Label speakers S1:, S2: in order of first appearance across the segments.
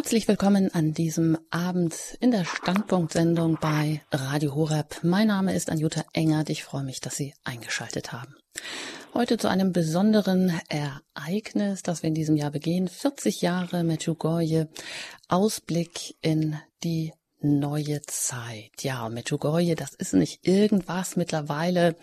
S1: Herzlich willkommen an diesem Abend in der Standpunktsendung bei Radio Horeb. Mein Name ist Anjuta Engert. Ich freue mich, dass Sie eingeschaltet haben. Heute zu einem besonderen Ereignis, das wir in diesem Jahr begehen. 40 Jahre Medjugorje. Ausblick in die neue Zeit. Ja, Medjugorje, das ist nicht irgendwas mittlerweile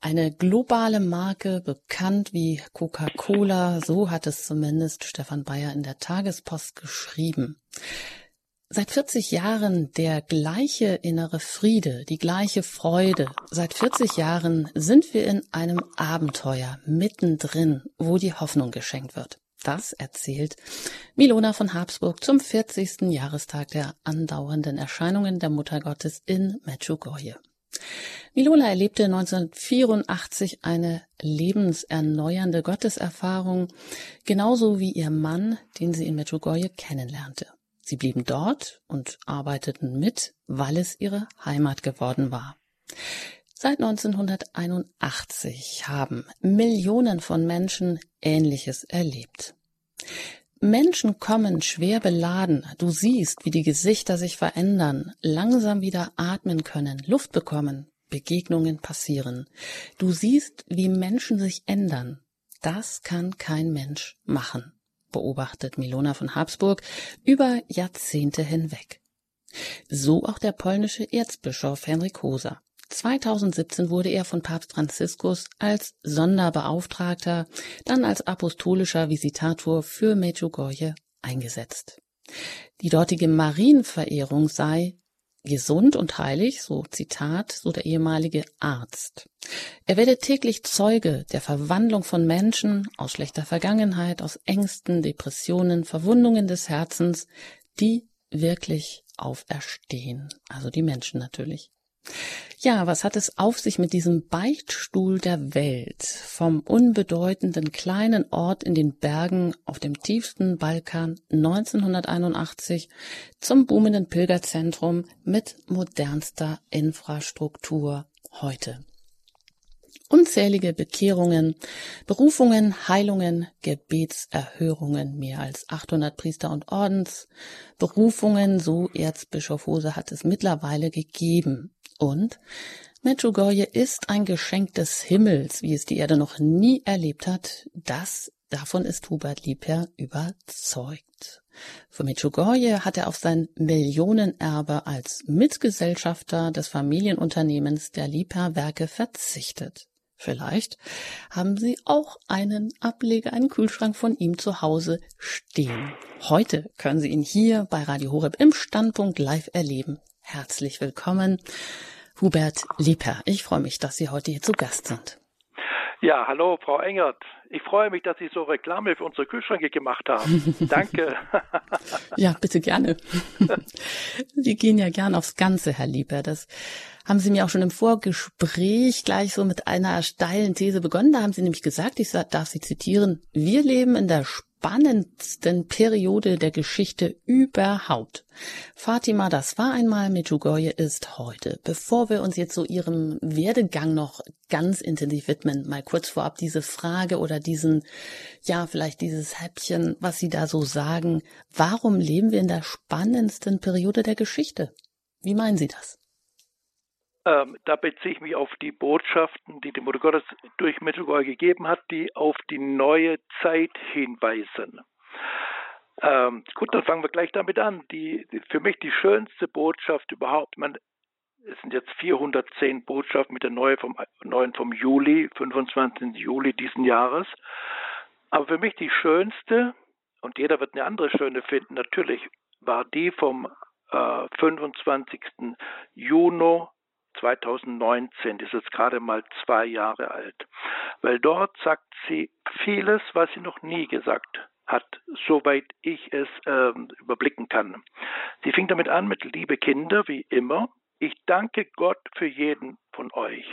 S1: eine globale Marke, bekannt wie Coca-Cola, so hat es zumindest Stefan Bayer in der Tagespost geschrieben. Seit 40 Jahren der gleiche innere Friede, die gleiche Freude. Seit 40 Jahren sind wir in einem Abenteuer mittendrin, wo die Hoffnung geschenkt wird. Das erzählt Milona von Habsburg zum 40. Jahrestag der andauernden Erscheinungen der Muttergottes in Medjugorje. Milona erlebte 1984 eine lebenserneuernde Gotteserfahrung, genauso wie ihr Mann, den sie in Medjugorje kennenlernte. Sie blieben dort und arbeiteten mit, weil es ihre Heimat geworden war. Seit 1981 haben Millionen von Menschen Ähnliches erlebt. Menschen kommen schwer beladen. Du siehst, wie die Gesichter sich verändern, langsam wieder atmen können, Luft bekommen, Begegnungen passieren. Du siehst, wie Menschen sich ändern. Das kann kein Mensch machen, beobachtet Milona von Habsburg über Jahrzehnte hinweg. So auch der polnische Erzbischof Henrik Hoser. 2017 wurde er von Papst Franziskus als Sonderbeauftragter, dann als apostolischer Visitator für Medjugorje eingesetzt. Die dortige Marienverehrung sei gesund und heilig, so Zitat, so der ehemalige Arzt. Er werde täglich Zeuge der Verwandlung von Menschen aus schlechter Vergangenheit, aus Ängsten, Depressionen, Verwundungen des Herzens, die wirklich auferstehen. Also die Menschen natürlich. Ja, was hat es auf sich mit diesem Beichtstuhl der Welt? Vom unbedeutenden kleinen Ort in den Bergen auf dem tiefsten Balkan 1981 zum boomenden Pilgerzentrum mit modernster Infrastruktur heute. Unzählige Bekehrungen, Berufungen, Heilungen, Gebetserhörungen, mehr als 800 Priester und Ordens, Berufungen, so Erzbischof Hose hat es mittlerweile gegeben. Und Medjugorje ist ein Geschenk des Himmels, wie es die Erde noch nie erlebt hat. Das, davon ist Hubert Liebherr überzeugt. Für Medjugorje hat er auf sein Millionenerbe als Mitgesellschafter des Familienunternehmens der Liebherr Werke verzichtet. Vielleicht haben Sie auch einen Ableger, einen Kühlschrank von ihm zu Hause stehen. Heute können Sie ihn hier bei Radio Horeb im Standpunkt live erleben. Herzlich willkommen, Hubert Lieper. Ich freue mich, dass Sie heute hier zu Gast sind.
S2: Ja, hallo, Frau Engert. Ich freue mich, dass Sie so Reklame für unsere Kühlschränke gemacht haben. Danke.
S1: ja, bitte gerne. Sie gehen ja gern aufs Ganze, Herr Lieper. Das haben Sie mir auch schon im Vorgespräch gleich so mit einer steilen These begonnen. Da haben Sie nämlich gesagt, ich darf Sie zitieren, wir leben in der spannendsten Periode der Geschichte überhaupt. Fatima, das war einmal, Medjugorje ist heute. Bevor wir uns jetzt so Ihrem Werdegang noch ganz intensiv widmen, mal kurz vorab diese Frage oder diesen, ja, vielleicht dieses Häppchen, was Sie da so sagen. Warum leben wir in der spannendsten Periode der Geschichte? Wie meinen Sie das?
S2: Ähm, da beziehe ich mich auf die Botschaften, die die Mutter Gottes durch Mittelgäu gegeben hat, die auf die neue Zeit hinweisen. Ähm, gut, dann fangen wir gleich damit an. Die, die, für mich die schönste Botschaft überhaupt, man, es sind jetzt 410 Botschaften mit der neuen vom, neuen vom Juli, 25. Juli diesen Jahres. Aber für mich die schönste, und jeder wird eine andere schöne finden, natürlich, war die vom äh, 25. Juni 2019, das ist jetzt gerade mal zwei Jahre alt, weil dort sagt sie vieles, was sie noch nie gesagt hat, soweit ich es äh, überblicken kann. Sie fing damit an mit Liebe Kinder, wie immer. Ich danke Gott für jeden von euch.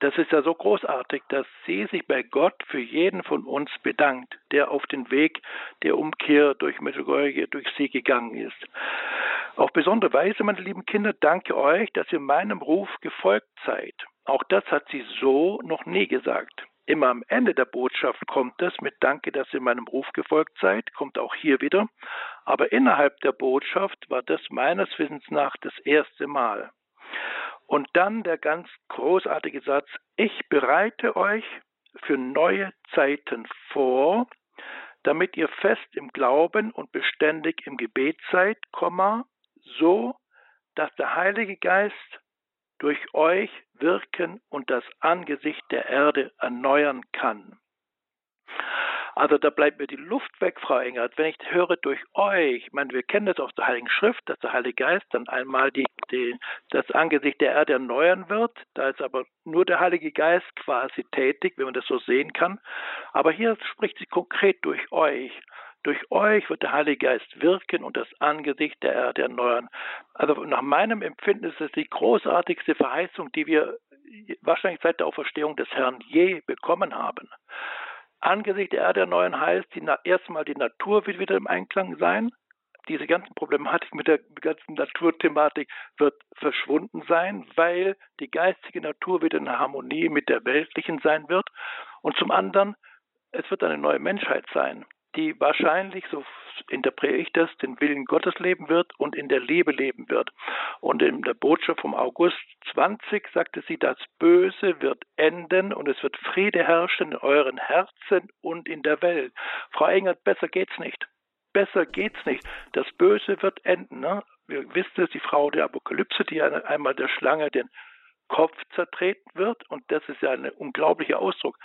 S2: Das ist ja so großartig, dass sie sich bei Gott für jeden von uns bedankt, der auf den Weg der Umkehr durch Medjugorje, durch sie gegangen ist. Auf besondere Weise, meine lieben Kinder, danke euch, dass ihr meinem Ruf gefolgt seid. Auch das hat sie so noch nie gesagt. Immer am Ende der Botschaft kommt es mit Danke, dass ihr meinem Ruf gefolgt seid, kommt auch hier wieder. Aber innerhalb der Botschaft war das meines Wissens nach das erste Mal. Und dann der ganz großartige Satz, ich bereite euch für neue Zeiten vor, damit ihr fest im Glauben und beständig im Gebet seid, so dass der Heilige Geist durch euch wirken und das Angesicht der Erde erneuern kann. Also da bleibt mir die Luft weg, Frau Engert. Wenn ich höre durch euch, ich meine, wir kennen das aus der Heiligen Schrift, dass der Heilige Geist dann einmal die, die, das Angesicht der Erde erneuern wird. Da ist aber nur der Heilige Geist quasi tätig, wenn man das so sehen kann. Aber hier spricht sie konkret durch euch. Durch euch wird der Heilige Geist wirken und das Angesicht der Erde erneuern. Also nach meinem Empfinden ist es die großartigste Verheißung, die wir wahrscheinlich seit der Auferstehung des Herrn je bekommen haben. Angesichts der Erde erneuern heißt, die, erstmal die Natur wird wieder im Einklang sein. Diese ganze Problematik mit der ganzen Naturthematik wird verschwunden sein, weil die geistige Natur wieder in Harmonie mit der weltlichen sein wird. Und zum anderen, es wird eine neue Menschheit sein die wahrscheinlich, so interpretiere ich das, den Willen Gottes leben wird und in der Liebe leben wird. Und in der Botschaft vom August 20 sagte sie, das Böse wird enden und es wird Friede herrschen in euren Herzen und in der Welt. Frau Engert, besser geht's nicht. Besser geht's nicht. Das Böse wird enden. Ne? Wir wissen es, die Frau der Apokalypse, die einmal der Schlange den Kopf zertreten wird. Und das ist ja ein unglaublicher Ausdruck.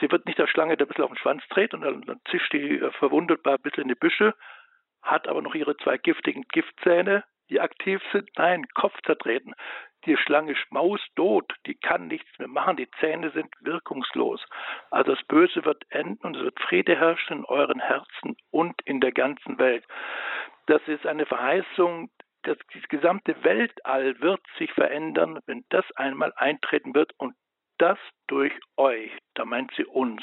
S2: Sie wird nicht der Schlange, der ein bisschen auf den Schwanz dreht und dann, dann zischt die äh, ein bisschen in die Büsche, hat aber noch ihre zwei giftigen Giftzähne, die aktiv sind. Nein, Kopf zertreten. Die Schlange ist maustot, die kann nichts mehr machen, die Zähne sind wirkungslos. Also das Böse wird enden und es wird Friede herrschen in euren Herzen und in der ganzen Welt. Das ist eine Verheißung, das, das gesamte Weltall wird sich verändern, wenn das einmal eintreten wird und das durch euch, da meint sie uns.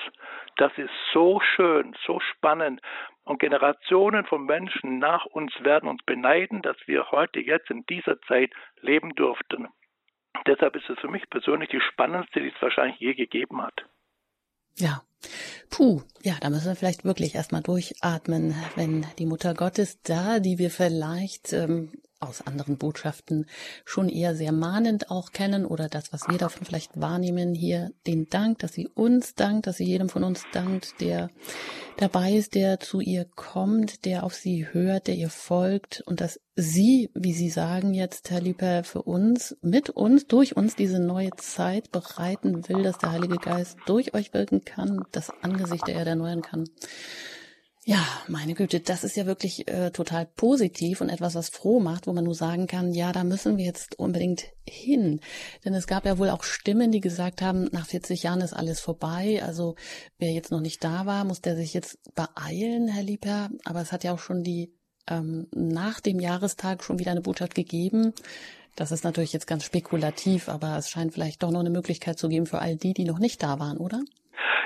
S2: Das ist so schön, so spannend. Und Generationen von Menschen nach uns werden uns beneiden, dass wir heute jetzt in dieser Zeit leben durften. Deshalb ist es für mich persönlich die spannendste, die es wahrscheinlich je gegeben hat.
S1: Ja. Puh, ja, da müssen wir vielleicht wirklich erstmal durchatmen, wenn die Mutter Gottes da, die wir vielleicht ähm, aus anderen Botschaften schon eher sehr mahnend auch kennen oder das, was wir davon vielleicht wahrnehmen, hier den Dank, dass sie uns dankt, dass sie jedem von uns dankt, der dabei ist, der zu ihr kommt, der auf sie hört, der ihr folgt und dass sie, wie Sie sagen jetzt, Herr Lieber, für uns, mit uns, durch uns diese neue Zeit bereiten will, dass der Heilige Geist durch euch wirken kann, das Angesicht der Erde erneuern kann. Ja, meine Güte, das ist ja wirklich äh, total positiv und etwas, was froh macht, wo man nur sagen kann, ja, da müssen wir jetzt unbedingt hin. Denn es gab ja wohl auch Stimmen, die gesagt haben, nach 40 Jahren ist alles vorbei. Also wer jetzt noch nicht da war, muss der sich jetzt beeilen, Herr Lieper. Aber es hat ja auch schon die ähm, nach dem Jahrestag schon wieder eine Botschaft gegeben. Das ist natürlich jetzt ganz spekulativ, aber es scheint vielleicht doch noch eine Möglichkeit zu geben für all die, die noch nicht da waren, oder?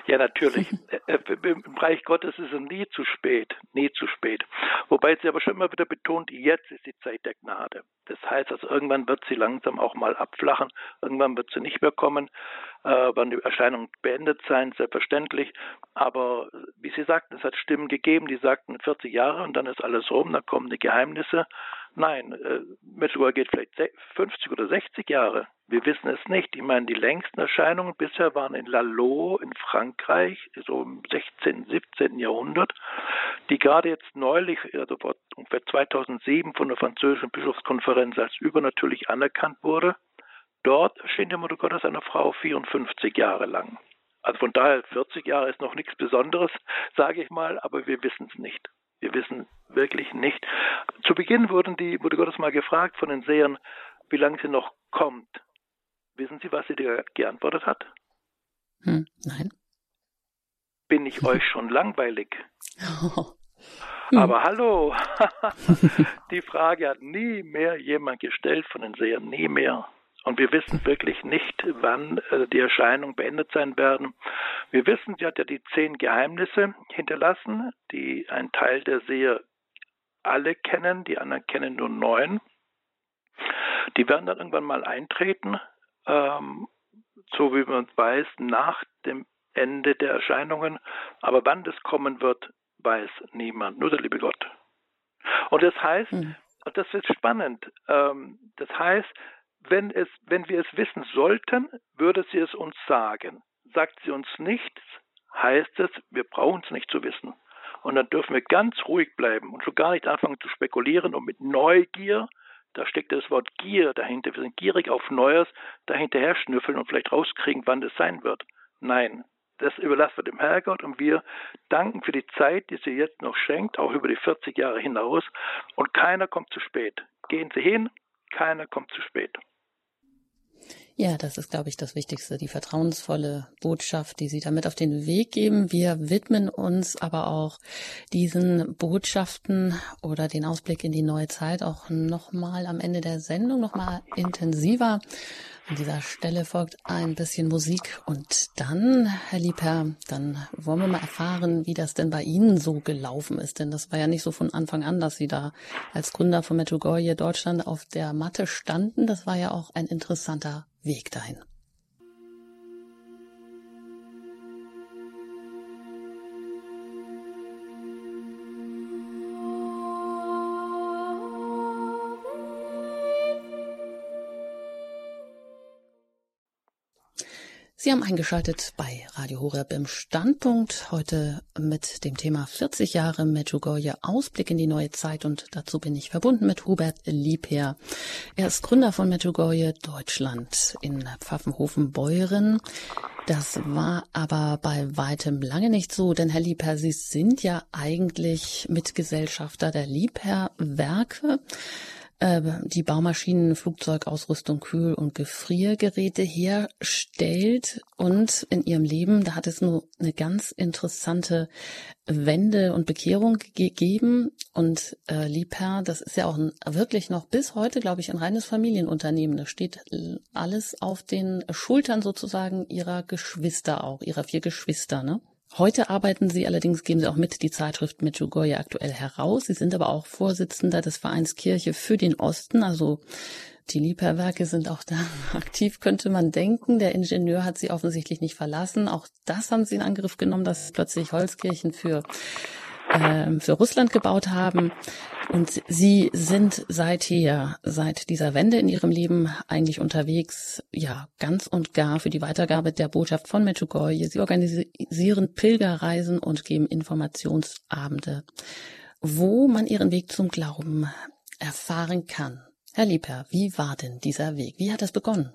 S2: Ja, natürlich. Äh, äh, Im Reich Gottes ist es nie zu spät, nie zu spät. Wobei sie aber schon immer wieder betont, jetzt ist die Zeit der Gnade. Das heißt, also irgendwann wird sie langsam auch mal abflachen, irgendwann wird sie nicht mehr kommen, äh, wann die Erscheinungen beendet sein, selbstverständlich. Aber wie Sie sagten, es hat Stimmen gegeben, die sagten 40 Jahre und dann ist alles rum, dann kommen die Geheimnisse. Nein, äh, Mittelgold geht vielleicht 50 oder 60 Jahre. Wir wissen es nicht. Ich meine, die längsten Erscheinungen bisher waren in Lalo in Frankreich, so im 16., 17. Jahrhundert, die gerade jetzt neulich, also vor ungefähr 2007 von der französischen Bischofskonferenz als übernatürlich anerkannt wurde. Dort erschien die Mutter Gottes einer Frau 54 Jahre lang. Also von daher 40 Jahre ist noch nichts Besonderes, sage ich mal, aber wir wissen es nicht. Wir wissen wirklich nicht. Zu Beginn wurden die, wurde Gottes mal gefragt von den Sehern, wie lange sie noch kommt. Wissen Sie, was sie dir geantwortet hat?
S1: Hm, nein.
S2: Bin ich euch schon langweilig? Hm. Aber hallo, die Frage hat nie mehr jemand gestellt von den Sehern, nie mehr. Und wir wissen wirklich nicht, wann äh, die Erscheinungen beendet sein werden. Wir wissen, sie hat ja die zehn Geheimnisse hinterlassen, die ein Teil der Seher alle kennen, die anderen kennen nur neun. Die werden dann irgendwann mal eintreten, ähm, so wie man weiß, nach dem Ende der Erscheinungen. Aber wann das kommen wird, weiß niemand, nur der liebe Gott. Und das heißt, mhm. das ist spannend, ähm, das heißt, wenn, es, wenn wir es wissen sollten, würde sie es uns sagen. Sagt sie uns nichts, heißt es, wir brauchen es nicht zu wissen. Und dann dürfen wir ganz ruhig bleiben und schon gar nicht anfangen zu spekulieren und mit Neugier, da steckt das Wort Gier dahinter, wir sind gierig auf Neues, dahinterher schnüffeln und vielleicht rauskriegen, wann das sein wird. Nein, das überlassen wir dem Herrgott und wir danken für die Zeit, die sie jetzt noch schenkt, auch über die 40 Jahre hinaus. Und keiner kommt zu spät. Gehen Sie hin, keiner kommt zu spät.
S1: Ja, das ist, glaube ich, das Wichtigste, die vertrauensvolle Botschaft, die Sie damit auf den Weg geben. Wir widmen uns aber auch diesen Botschaften oder den Ausblick in die neue Zeit auch nochmal am Ende der Sendung, nochmal intensiver. An dieser Stelle folgt ein bisschen Musik und dann, Herr Liebherr, dann wollen wir mal erfahren, wie das denn bei Ihnen so gelaufen ist. Denn das war ja nicht so von Anfang an, dass Sie da als Gründer von Medjugorje Deutschland auf der Matte standen. Das war ja auch ein interessanter Weg dahin. Sie haben eingeschaltet bei Radio Horeb im Standpunkt. Heute mit dem Thema 40 Jahre Medjugorje Ausblick in die neue Zeit und dazu bin ich verbunden mit Hubert Liebherr. Er ist Gründer von Medjugorje Deutschland in Pfaffenhofen-Beuren. Das war aber bei weitem lange nicht so, denn Herr Liebherr, Sie sind ja eigentlich Mitgesellschafter der Liebherr Werke. Äh, die Baumaschinen, Flugzeugausrüstung, Kühl- und Gefriergeräte herstellt. Und in ihrem Leben, da hat es nur eine ganz interessante Wende und Bekehrung gegeben. Und äh, Liebherr, das ist ja auch ein, wirklich noch bis heute, glaube ich, ein reines Familienunternehmen. Da steht alles auf den Schultern sozusagen ihrer Geschwister auch, ihrer vier Geschwister, ne? Heute arbeiten Sie allerdings, geben Sie auch mit die Zeitschrift Medjugorje aktuell heraus. Sie sind aber auch Vorsitzender des Vereins Kirche für den Osten, also die Liebherrwerke sind auch da aktiv, könnte man denken. Der Ingenieur hat sie offensichtlich nicht verlassen. Auch das haben sie in Angriff genommen, dass plötzlich Holzkirchen für äh, für Russland gebaut haben. Und Sie sind seither, seit dieser Wende in Ihrem Leben eigentlich unterwegs, ja, ganz und gar für die Weitergabe der Botschaft von Medjugorje. Sie organisieren Pilgerreisen und geben Informationsabende, wo man Ihren Weg zum Glauben erfahren kann. Herr Liebherr, wie war denn dieser Weg? Wie hat das begonnen?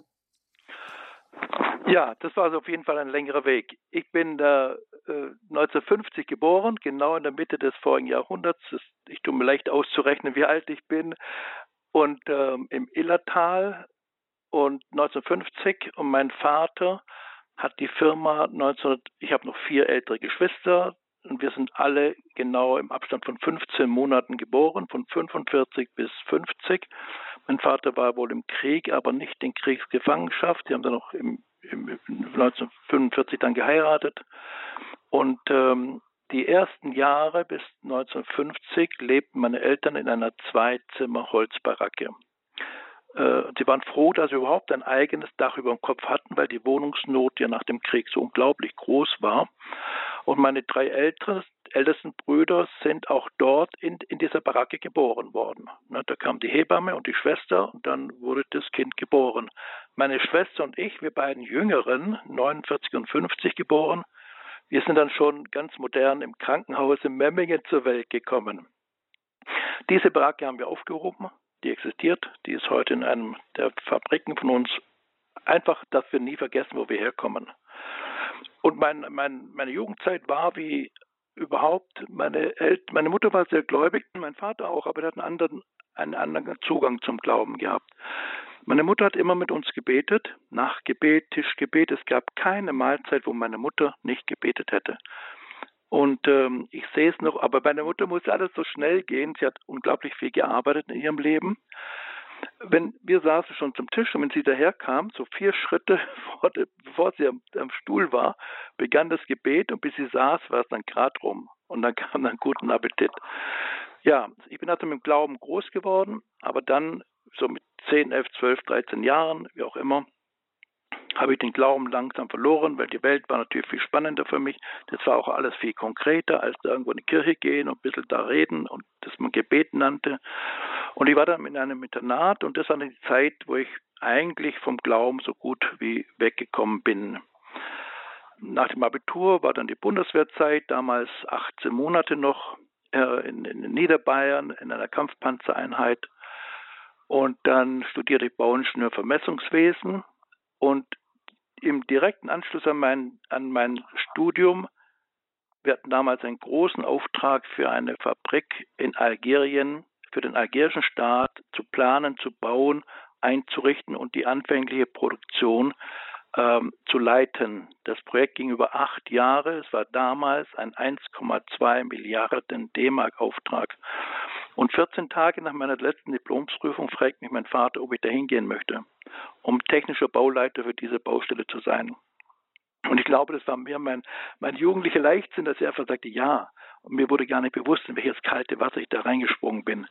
S2: Ja, das war also auf jeden Fall ein längerer Weg. Ich bin äh, 1950 geboren, genau in der Mitte des vorigen Jahrhunderts. Ich tue mir leicht auszurechnen, wie alt ich bin. Und ähm, im Illertal und 1950 und mein Vater hat die Firma 19, ich habe noch vier ältere Geschwister und wir sind alle genau im Abstand von 15 Monaten geboren, von 45 bis 50. Mein Vater war wohl im Krieg, aber nicht in Kriegsgefangenschaft. Die haben dann noch im 1945 dann geheiratet. Und ähm, die ersten Jahre bis 1950 lebten meine Eltern in einer Zweizimmer-Holzbaracke. Äh, sie waren froh, dass sie überhaupt ein eigenes Dach über dem Kopf hatten, weil die Wohnungsnot ja nach dem Krieg so unglaublich groß war. Und meine drei ältesten, ältesten Brüder sind auch dort in, in dieser Baracke geboren worden. Ne, da kam die Hebamme und die Schwester und dann wurde das Kind geboren. Meine Schwester und ich, wir beiden Jüngeren, 49 und 50 geboren, wir sind dann schon ganz modern im Krankenhaus in Memmingen zur Welt gekommen. Diese Baracke haben wir aufgehoben, die existiert, die ist heute in einem der Fabriken von uns. Einfach, dass wir nie vergessen, wo wir herkommen. Und mein, mein, meine Jugendzeit war wie überhaupt, meine, El meine Mutter war sehr gläubig, mein Vater auch, aber er hat einen anderen, einen anderen Zugang zum Glauben gehabt. Meine Mutter hat immer mit uns gebetet, nach Gebet, Tischgebet. Es gab keine Mahlzeit, wo meine Mutter nicht gebetet hätte. Und ähm, ich sehe es noch, aber bei der Mutter muss alles so schnell gehen. Sie hat unglaublich viel gearbeitet in ihrem Leben. Wenn wir saßen schon zum Tisch und wenn sie daherkam, so vier Schritte vor bevor sie am, am, Stuhl war, begann das Gebet und bis sie saß, war es dann gerade rum und dann kam dann guten Appetit. Ja, ich bin also mit dem Glauben groß geworden, aber dann so mit 10, 11, 12, 13 Jahren, wie auch immer, habe ich den Glauben langsam verloren, weil die Welt war natürlich viel spannender für mich. Das war auch alles viel konkreter, als irgendwo in die Kirche gehen und ein bisschen da reden und das man Gebet nannte. Und ich war dann in einem Internat und das war die Zeit, wo ich eigentlich vom Glauben so gut wie weggekommen bin. Nach dem Abitur war dann die Bundeswehrzeit, damals 18 Monate noch äh, in, in Niederbayern in einer Kampfpanzereinheit. Und dann studierte ich Bauingenieur für Messungswesen und im direkten Anschluss an mein, an mein Studium, wir hatten damals einen großen Auftrag für eine Fabrik in Algerien, für den algerischen Staat zu planen, zu bauen, einzurichten und die anfängliche Produktion ähm, zu leiten. Das Projekt ging über acht Jahre. Es war damals ein 1,2 Milliarden D-Mark-Auftrag. Und 14 Tage nach meiner letzten Diplomsprüfung fragt mich mein Vater, ob ich da hingehen möchte, um technischer Bauleiter für diese Baustelle zu sein. Und ich glaube, das war mehr mein, mein jugendlicher Leichtsinn, dass er einfach sagte, ja. Und mir wurde gar nicht bewusst, in welches kalte Wasser ich da reingesprungen bin.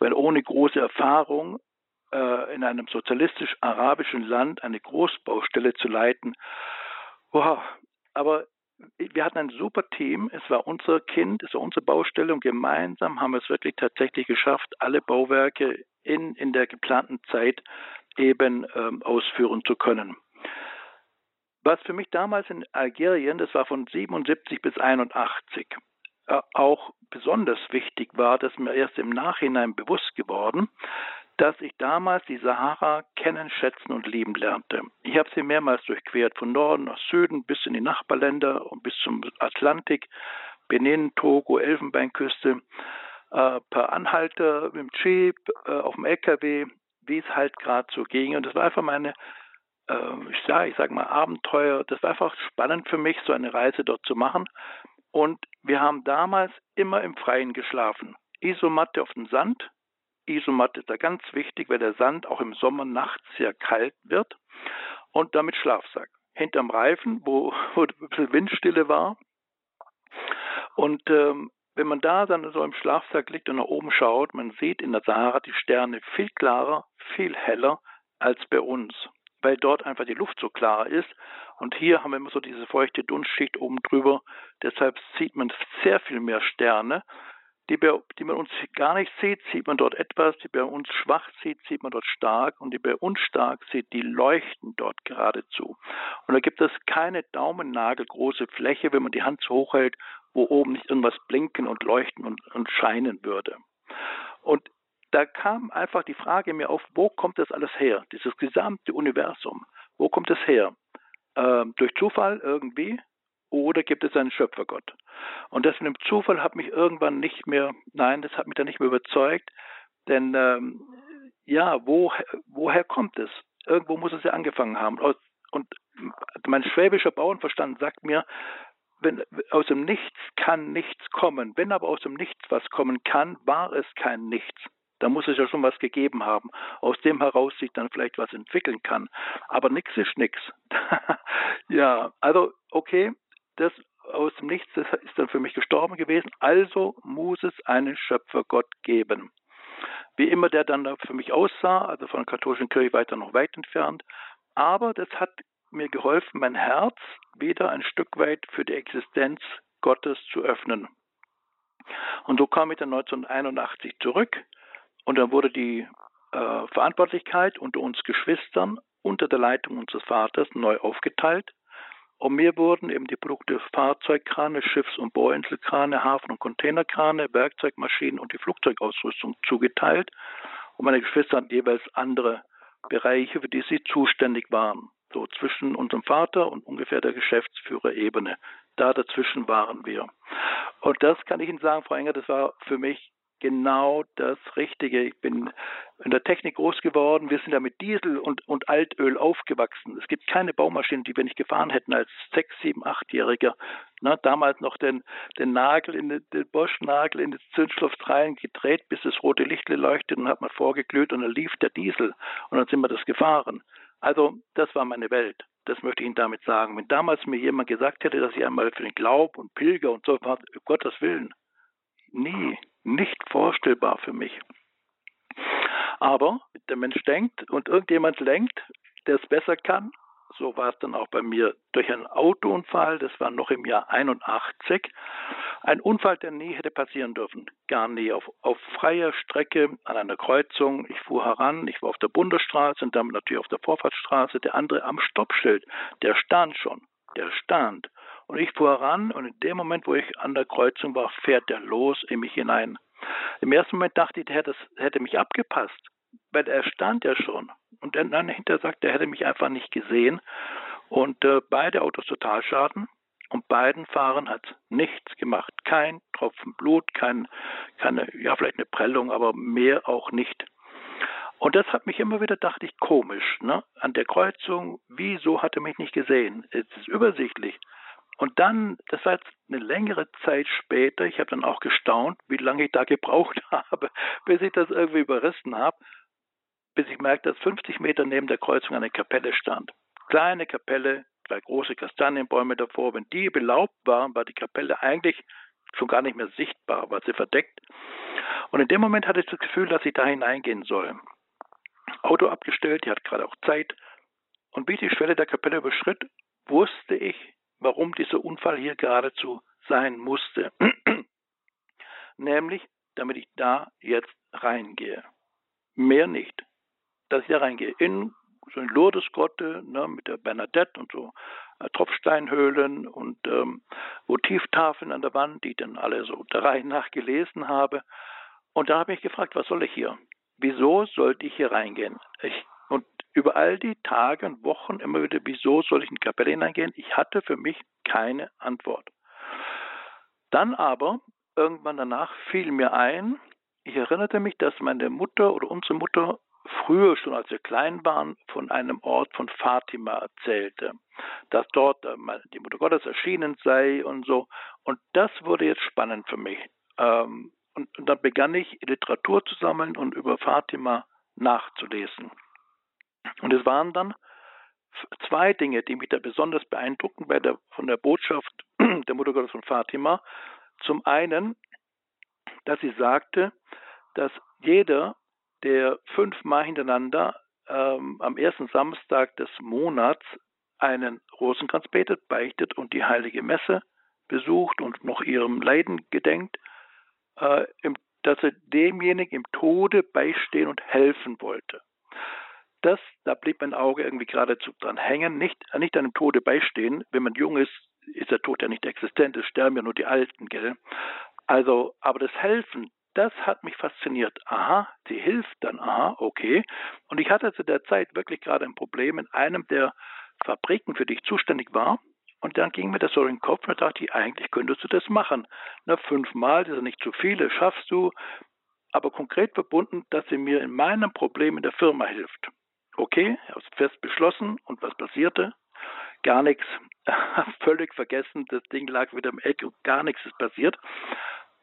S2: Weil ohne große Erfahrung äh, in einem sozialistisch-arabischen Land eine Großbaustelle zu leiten, wow. Aber wir hatten ein super Team. Es war unser Kind, es war unsere Baustelle und gemeinsam haben wir es wirklich tatsächlich geschafft, alle Bauwerke in, in der geplanten Zeit eben ähm, ausführen zu können. Was für mich damals in Algerien, das war von 77 bis 81, äh, auch besonders wichtig war, das mir erst im Nachhinein bewusst geworden, dass ich damals die Sahara kennen, schätzen und lieben lernte. Ich habe sie mehrmals durchquert, von Norden nach Süden bis in die Nachbarländer und bis zum Atlantik, Benin, Togo, Elfenbeinküste, äh, per Anhalter, mit dem Jeep, äh, auf dem LKW, wie es halt gerade so ging. Und das war einfach meine, äh, ich sage ich sag mal, Abenteuer. Das war einfach spannend für mich, so eine Reise dort zu machen. Und wir haben damals immer im Freien geschlafen. Isomatte auf dem Sand, Isomatte ist da ganz wichtig, weil der Sand auch im Sommer nachts sehr kalt wird. Und damit Schlafsack. Hinterm Reifen, wo, wo ein bisschen Windstille war. Und ähm, wenn man da dann so im Schlafsack liegt und nach oben schaut, man sieht in der Sahara die Sterne viel klarer, viel heller als bei uns, weil dort einfach die Luft so klar ist. Und hier haben wir immer so diese feuchte Dunstschicht oben drüber. Deshalb sieht man sehr viel mehr Sterne die, bei, die man uns gar nicht sieht, sieht man dort etwas, die bei uns schwach sieht, sieht man dort stark und die bei uns stark sieht, die leuchten dort geradezu. Und da gibt es keine daumennagelgroße Fläche, wenn man die Hand so hoch hält, wo oben nicht irgendwas blinken und leuchten und, und scheinen würde. Und da kam einfach die Frage mir auf, wo kommt das alles her? Dieses gesamte Universum, wo kommt es her? Ähm, durch Zufall irgendwie? Oder gibt es einen Schöpfergott? Und das mit dem Zufall hat mich irgendwann nicht mehr, nein, das hat mich dann nicht mehr überzeugt, denn ähm, ja, wo, woher kommt es? Irgendwo muss es ja angefangen haben. Und mein schwäbischer Bauernverstand sagt mir, wenn aus dem Nichts kann nichts kommen. Wenn aber aus dem Nichts was kommen kann, war es kein Nichts. Da muss es ja schon was gegeben haben, aus dem heraus sich dann vielleicht was entwickeln kann. Aber nichts ist nichts. ja, also okay, das aus dem Nichts das ist dann für mich gestorben gewesen. Also muss es einen Schöpfergott geben. Wie immer der dann für mich aussah, also von der katholischen Kirche weiter noch weit entfernt. Aber das hat mir geholfen, mein Herz wieder ein Stück weit für die Existenz Gottes zu öffnen. Und so kam ich dann 1981 zurück und dann wurde die äh, Verantwortlichkeit unter uns Geschwistern unter der Leitung unseres Vaters neu aufgeteilt. Und mir wurden eben die Produkte Fahrzeugkrane, Schiffs- und Bohrinselkrane, Hafen- und Containerkrane, Werkzeugmaschinen und die Flugzeugausrüstung zugeteilt. Und meine Geschwister hatten jeweils andere Bereiche, für die sie zuständig waren. So zwischen unserem Vater und ungefähr der Geschäftsführerebene. Da dazwischen waren wir. Und das kann ich Ihnen sagen, Frau Enger, das war für mich genau das Richtige. Ich bin in der Technik groß geworden. Wir sind ja mit Diesel und, und Altöl aufgewachsen. Es gibt keine Baumaschine, die wir nicht gefahren hätten als sechs, sieben, achtjähriger. Na, damals noch den, den Nagel in den, den Bosch-Nagel in das Zündschloss rein gedreht, bis das rote Licht leuchtet und hat man vorgeglüht und dann lief der Diesel und dann sind wir das gefahren. Also das war meine Welt. Das möchte ich Ihnen damit sagen. Wenn damals mir jemand gesagt hätte, dass ich einmal für den Glaub und Pilger und so war, um Gottes Willen, nie nicht vorstellbar für mich. Aber der Mensch denkt und irgendjemand lenkt, der es besser kann so war es dann auch bei mir, durch einen Autounfall, das war noch im Jahr 81, ein Unfall, der nie hätte passieren dürfen. Gar nie. Auf, auf freier Strecke an einer Kreuzung. Ich fuhr heran, ich war auf der Bundesstraße und dann natürlich auf der Vorfahrtsstraße. Der andere am Stoppschild, der stand schon. Der stand. Und ich fuhr heran und in dem Moment, wo ich an der Kreuzung war, fährt er los in mich hinein. Im ersten Moment dachte ich, der hätte, hätte mich abgepasst, weil er stand ja schon. Und dann, hinterher sagt, er hätte mich einfach nicht gesehen. Und äh, beide Autos Totalschaden. Und beiden Fahrern hat nichts gemacht. Kein Tropfen Blut, kein, keine, ja, vielleicht eine Prellung, aber mehr auch nicht. Und das hat mich immer wieder, dachte ich, komisch. Ne? An der Kreuzung, wieso hat er mich nicht gesehen? Es ist übersichtlich. Und dann, das war jetzt eine längere Zeit später, ich habe dann auch gestaunt, wie lange ich da gebraucht habe, bis ich das irgendwie überrissen habe, bis ich merkte, dass 50 Meter neben der Kreuzung eine Kapelle stand. Kleine Kapelle, zwei große Kastanienbäume davor. Wenn die belaubt waren, war die Kapelle eigentlich schon gar nicht mehr sichtbar, war sie verdeckt. Und in dem Moment hatte ich das Gefühl, dass ich da hineingehen soll. Auto abgestellt, die hat gerade auch Zeit. Und wie ich die Schwelle der Kapelle überschritt, wusste ich, warum dieser Unfall hier geradezu sein musste. Nämlich, damit ich da jetzt reingehe. Mehr nicht. Dass ich da reingehe. In so eine Lourdesgrotte ne, mit der Bernadette und so äh, Tropfsteinhöhlen und ähm, Motivtafeln an der Wand, die ich dann alle so der Reihe nach gelesen habe. Und da habe ich gefragt, was soll ich hier? Wieso sollte ich hier reingehen? Ich, über all die Tage und Wochen immer wieder, wieso soll ich in die Kapelle hineingehen? Ich hatte für mich keine Antwort. Dann aber, irgendwann danach, fiel mir ein, ich erinnerte mich, dass meine Mutter oder unsere Mutter früher schon, als wir klein waren, von einem Ort von Fatima erzählte, dass dort äh, die Mutter Gottes erschienen sei und so. Und das wurde jetzt spannend für mich. Ähm, und, und dann begann ich, Literatur zu sammeln und über Fatima nachzulesen. Und es waren dann zwei Dinge, die mich da besonders beeindruckten bei der, von der Botschaft der Mutter Gottes von Fatima. Zum einen, dass sie sagte, dass jeder der fünfmal hintereinander ähm, am ersten Samstag des Monats einen Rosenkranz betet, beichtet und die heilige Messe besucht und noch ihrem Leiden gedenkt, äh, im, dass er demjenigen im Tode beistehen und helfen wollte. Das, da blieb mein Auge irgendwie geradezu dran hängen, nicht, nicht einem Tode beistehen. Wenn man jung ist, ist der Tod ja nicht existent, es sterben ja nur die Alten, gell? Also, aber das Helfen, das hat mich fasziniert. Aha, sie hilft dann, aha, okay. Und ich hatte zu der Zeit wirklich gerade ein Problem in einem der Fabriken, für die ich zuständig war. Und dann ging mir das so in den Kopf und dachte ich, eigentlich könntest du das machen. Na, fünfmal, das ist nicht zu viele, schaffst du. Aber konkret verbunden, dass sie mir in meinem Problem in der Firma hilft. Okay, ich habe es fest beschlossen. Und was passierte? Gar nichts. Völlig vergessen, das Ding lag wieder im Eck und gar nichts ist passiert.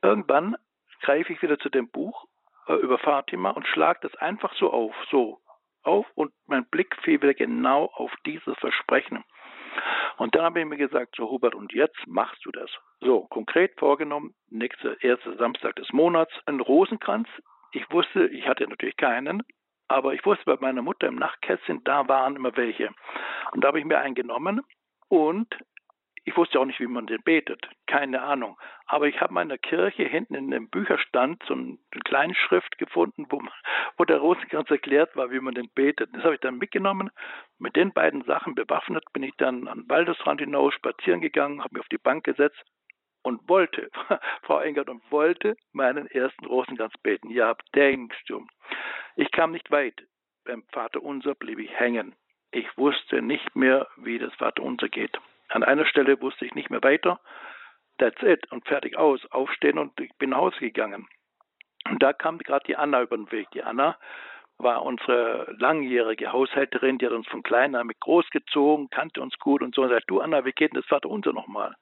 S2: Irgendwann greife ich wieder zu dem Buch äh, über Fatima und schlage das einfach so auf, so auf und mein Blick fiel wieder genau auf dieses Versprechen. Und dann habe ich mir gesagt, so Hubert, und jetzt machst du das. So, konkret vorgenommen, nächster, erster Samstag des Monats, ein Rosenkranz. Ich wusste, ich hatte natürlich keinen, aber ich wusste bei meiner Mutter im Nachtkästchen, da waren immer welche. Und da habe ich mir einen genommen und ich wusste auch nicht, wie man den betet, keine Ahnung. Aber ich habe in der Kirche hinten in dem Bücherstand so eine kleine Schrift gefunden, wo, wo der Rosenkranz erklärt war, wie man den betet. Das habe ich dann mitgenommen. Mit den beiden Sachen bewaffnet bin ich dann an den Waldesrand hinaus spazieren gegangen, habe mich auf die Bank gesetzt und wollte, Frau Engert, und wollte meinen ersten Rosenkranz beten. Ja, denkst du. Ich kam nicht weit. Beim Vater Unser blieb ich hängen. Ich wusste nicht mehr, wie das Vater Unser geht. An einer Stelle wusste ich nicht mehr weiter. That's it und fertig aus. Aufstehen und ich bin nach Hause gegangen. Und da kam gerade die Anna über den Weg. Die Anna war unsere langjährige Haushälterin, die hat uns von klein an mit großgezogen, kannte uns gut und so und sagt, du Anna, wie geht denn das Vater unser nochmal?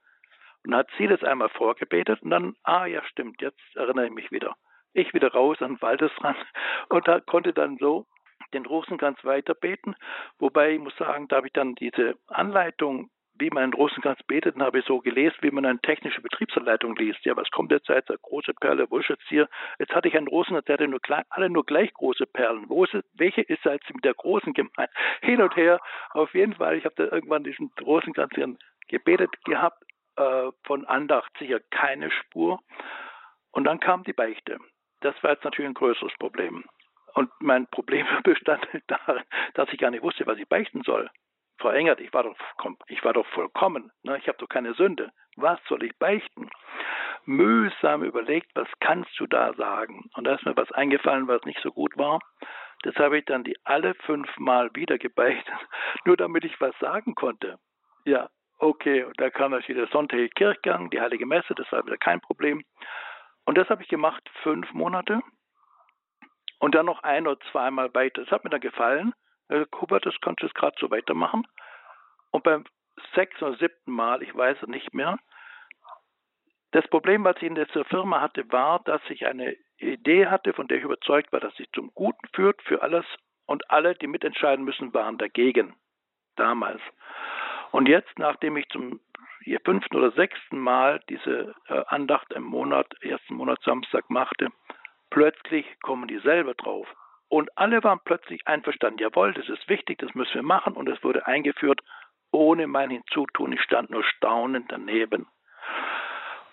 S2: Und dann hat sie das einmal vorgebetet und dann, ah ja, stimmt, jetzt erinnere ich mich wieder. Ich wieder raus an den Waldesrand und da konnte dann so den Rosenkranz weiterbeten. Wobei ich muss sagen, da habe ich dann diese Anleitung wie man in Rosenkranz betet, dann habe ich so gelesen, wie man eine technische Betriebsanleitung liest. Ja, was kommt jetzt als große Perle, wo ist jetzt hier? Jetzt hatte ich einen Rosenkranz, der hatte nur klein, alle nur gleich große Perlen. Wo ist welche ist jetzt mit der großen gemeint? Hin und her. Auf jeden Fall, ich habe da irgendwann diesen Rosenkranz gebetet gehabt, äh, von Andacht sicher keine Spur. Und dann kam die Beichte. Das war jetzt natürlich ein größeres Problem. Und mein Problem bestand darin, dass ich gar nicht wusste, was ich beichten soll. Frau Engert, ich war doch, ich war doch vollkommen, ne? ich habe doch keine Sünde. Was soll ich beichten? Mühsam überlegt, was kannst du da sagen? Und da ist mir was eingefallen, was nicht so gut war. Das habe ich dann die alle fünfmal wieder gebeichtet, nur damit ich was sagen konnte. Ja, okay, da kam natürlich der sonntägliche Kirchgang, die Heilige Messe, das war wieder kein Problem. Und das habe ich gemacht fünf Monate und dann noch ein oder zweimal weiter. Das hat mir dann gefallen. Äh, Hubert, das kannst du jetzt gerade so weitermachen. Und beim sechsten oder siebten Mal, ich weiß es nicht mehr, das Problem, was ich in dieser Firma hatte, war, dass ich eine Idee hatte, von der ich überzeugt war, dass sie zum Guten führt für alles und alle, die mitentscheiden müssen, waren dagegen. Damals. Und jetzt, nachdem ich zum fünften oder sechsten Mal diese äh, Andacht im Monat, ersten Monat Samstag machte, plötzlich kommen die selber drauf. Und alle waren plötzlich einverstanden, jawohl, das ist wichtig, das müssen wir machen und es wurde eingeführt ohne mein Hinzutun. Ich stand nur staunend daneben.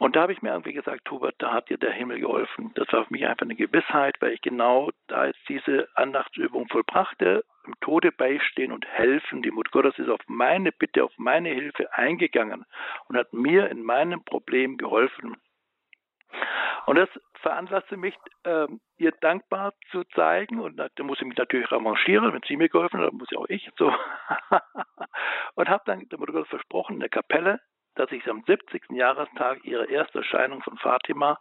S2: Und da habe ich mir irgendwie gesagt, Hubert, da hat dir der Himmel geholfen. Das war für mich einfach eine Gewissheit, weil ich genau da jetzt diese Andachtsübung vollbrachte, im Tode beistehen und helfen. Die Mutter Gottes ist auf meine Bitte, auf meine Hilfe eingegangen und hat mir in meinem Problem geholfen. Und das veranlasste mich, äh, ihr dankbar zu zeigen. Und da muss ich mich natürlich revanchieren, wenn sie mir geholfen hat, dann muss ich auch ich. So. und habe dann der Mutter Gottes versprochen in der Kapelle, dass ich am 70. Jahrestag ihrer ersten Erscheinung von Fatima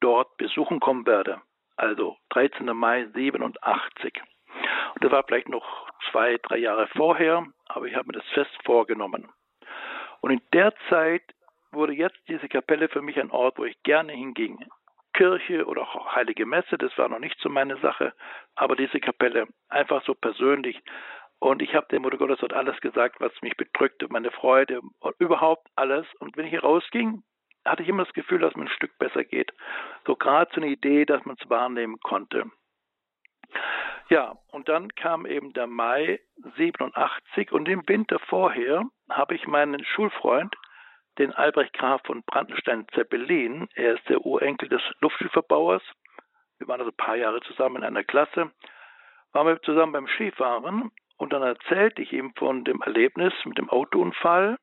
S2: dort besuchen kommen werde. Also 13. Mai 87. Und das war vielleicht noch zwei, drei Jahre vorher, aber ich habe mir das fest vorgenommen. Und in der Zeit wurde jetzt diese Kapelle für mich ein Ort, wo ich gerne hinging. Kirche oder Heilige Messe, das war noch nicht so meine Sache, aber diese Kapelle einfach so persönlich. Und ich habe der Mutter dort alles gesagt, was mich bedrückte, meine Freude überhaupt alles. Und wenn ich hier rausging, hatte ich immer das Gefühl, dass mir ein Stück besser geht. So gerade so eine Idee, dass man es wahrnehmen konnte. Ja, und dann kam eben der Mai 87 und im Winter vorher habe ich meinen Schulfreund, den Albrecht Graf von Brandenstein-Zeppelin. Er ist der Urenkel des Luftschiffverbauers. Wir waren also ein paar Jahre zusammen in einer Klasse. Waren wir zusammen beim Skifahren und dann erzählte ich ihm von dem Erlebnis mit dem Autounfall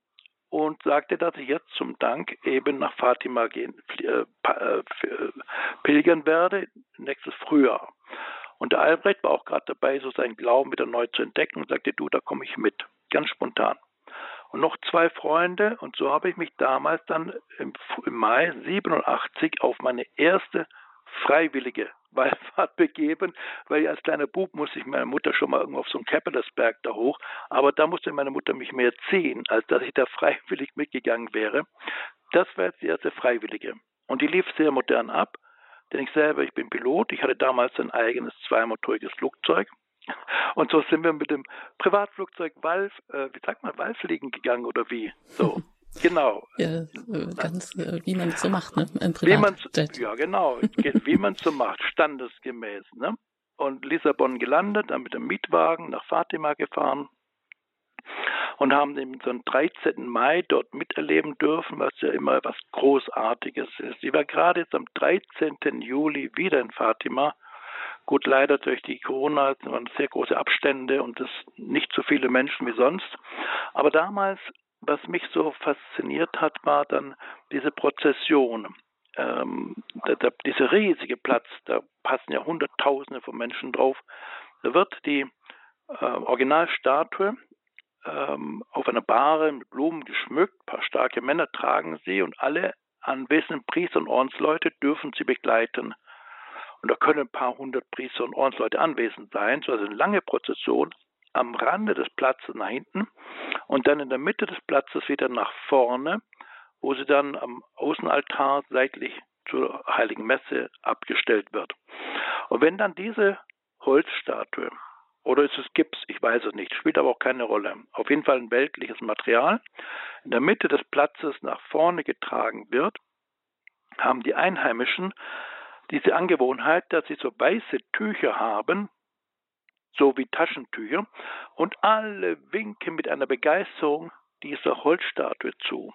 S2: und sagte, dass ich jetzt zum Dank eben nach Fatima gehen, äh, äh, pilgern werde, nächstes Frühjahr. Und der Albrecht war auch gerade dabei, so seinen Glauben wieder neu zu entdecken und sagte, du, da komme ich mit. Ganz spontan und noch zwei Freunde. Und so habe ich mich damals dann im, im Mai 87 auf meine erste freiwillige Wallfahrt begeben, weil als kleiner Bub musste ich meine Mutter schon mal irgendwo auf so einen Keppersberg da hoch, aber da musste meine Mutter mich mehr ziehen, als dass ich da freiwillig mitgegangen wäre. Das war jetzt die erste Freiwillige. Und die lief sehr modern ab, denn ich selber, ich bin Pilot, ich hatte damals ein eigenes zweimotoriges Flugzeug und so sind wir mit dem Privatflugzeug Valve, äh, wie sagt man, Valve-Fliegen gegangen oder wie? So. Genau.
S1: Ja, ganz äh, wie man es so macht, ne? Im
S2: wie man's, ja, genau. wie man es so macht, standesgemäß. Ne? Und Lissabon gelandet, dann mit dem Mietwagen nach Fatima gefahren und haben eben so einen 13. Mai dort miterleben dürfen, was ja immer was Großartiges ist. Ich war gerade jetzt am 13. Juli wieder in Fatima Gut, leider durch die Corona waren sehr große Abstände und es nicht so viele Menschen wie sonst. Aber damals, was mich so fasziniert hat, war dann diese Prozession. Ähm, da, da, dieser riesige Platz, da passen ja Hunderttausende von Menschen drauf. Da wird die äh, Originalstatue ähm, auf einer Bahre mit Blumen geschmückt, ein paar starke Männer tragen sie und alle anwesenden Priester und Ordensleute dürfen sie begleiten. Und da können ein paar hundert Priester und Ordensleute anwesend sein, so also eine lange Prozession am Rande des Platzes nach hinten und dann in der Mitte des Platzes wieder nach vorne, wo sie dann am Außenaltar seitlich zur Heiligen Messe abgestellt wird. Und wenn dann diese Holzstatue Oder ist es Gips? Ich weiß es nicht. Spielt aber auch keine Rolle. Auf jeden Fall ein weltliches Material. In der Mitte des Platzes nach vorne getragen wird, haben die Einheimischen diese Angewohnheit, dass sie so weiße Tücher haben, so wie Taschentücher, und alle winken mit einer Begeisterung dieser Holzstatue zu.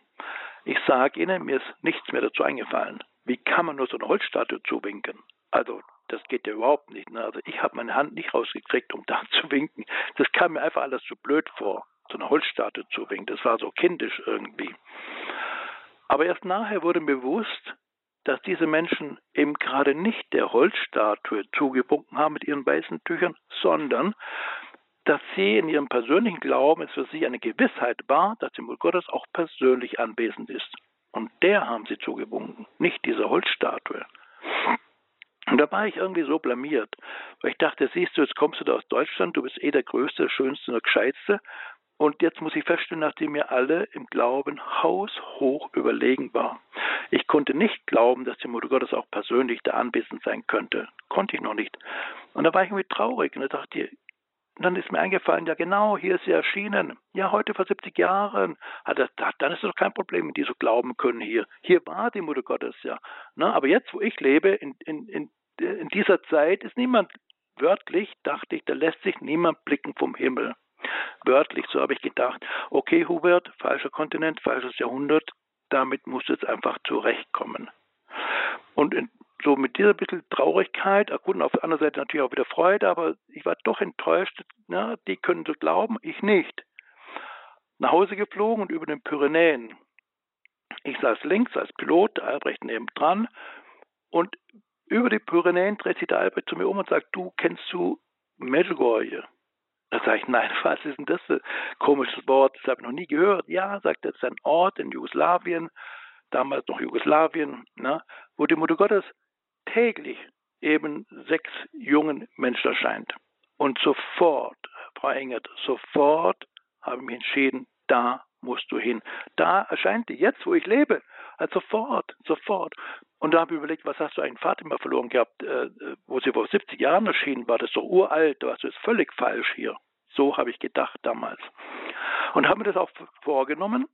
S2: Ich sage Ihnen, mir ist nichts mehr dazu eingefallen. Wie kann man nur so eine Holzstatue zuwinken? Also, das geht ja überhaupt nicht. Ne? Also, ich habe meine Hand nicht rausgekriegt, um da zu winken. Das kam mir einfach alles zu blöd vor, so eine Holzstatue zu winken. Das war so kindisch irgendwie. Aber erst nachher wurde mir bewusst, dass diese Menschen eben gerade nicht der Holzstatue zugebunken haben mit ihren weißen Tüchern, sondern dass sie in ihrem persönlichen Glauben es für sie eine Gewissheit war, dass die Mutter Gottes auch persönlich anwesend ist. Und der haben sie zugebunken, nicht diese Holzstatue. Und da war ich irgendwie so blamiert, weil ich dachte, siehst du, jetzt kommst du da aus Deutschland, du bist eh der Größte, Schönste und Gescheitste. Und jetzt muss ich feststellen, nachdem mir alle im Glauben haushoch überlegen war. Ich konnte nicht glauben, dass die Mutter Gottes auch persönlich da anwesend sein könnte. Konnte ich noch nicht. Und da war ich irgendwie traurig und da dachte ich, dann ist mir eingefallen, ja genau, hier ist sie erschienen. Ja, heute vor 70 Jahren. Hat er, dann ist es doch kein Problem, die so glauben können hier. Hier war die Mutter Gottes ja. Na, aber jetzt, wo ich lebe, in, in, in, in dieser Zeit, ist niemand wörtlich, dachte ich, da lässt sich niemand blicken vom Himmel. Wörtlich, so habe ich gedacht, okay, Hubert, falscher Kontinent, falsches Jahrhundert, damit musst du jetzt einfach zurechtkommen. Und in, so mit dieser bisschen Traurigkeit, gut, auf der anderen Seite natürlich auch wieder Freude, aber ich war doch enttäuscht, na, die können so glauben, ich nicht. Nach Hause geflogen und über den Pyrenäen. Ich saß links als Pilot, Albrecht nebendran, und über die Pyrenäen dreht sich der Albrecht zu mir um und sagt, du kennst du Medjugorje? Da sage ich, nein, was ist denn das für ein komisches Wort? Das habe ich noch nie gehört. Ja, sagt er, das ist ein Ort in Jugoslawien, damals noch Jugoslawien, ne, wo die Mutter Gottes täglich eben sechs jungen Menschen erscheint. Und sofort, Frau Engert, sofort habe ich mich entschieden, da musst du hin. Da erscheint die, jetzt wo ich lebe, also sofort, sofort. Und da habe ich überlegt, was hast du eigentlich Fatima verloren gehabt, äh, wo sie vor 70 Jahren erschienen war, das ist doch uralt, was ist völlig falsch hier. So habe ich gedacht damals. Und habe mir das auch vorgenommen.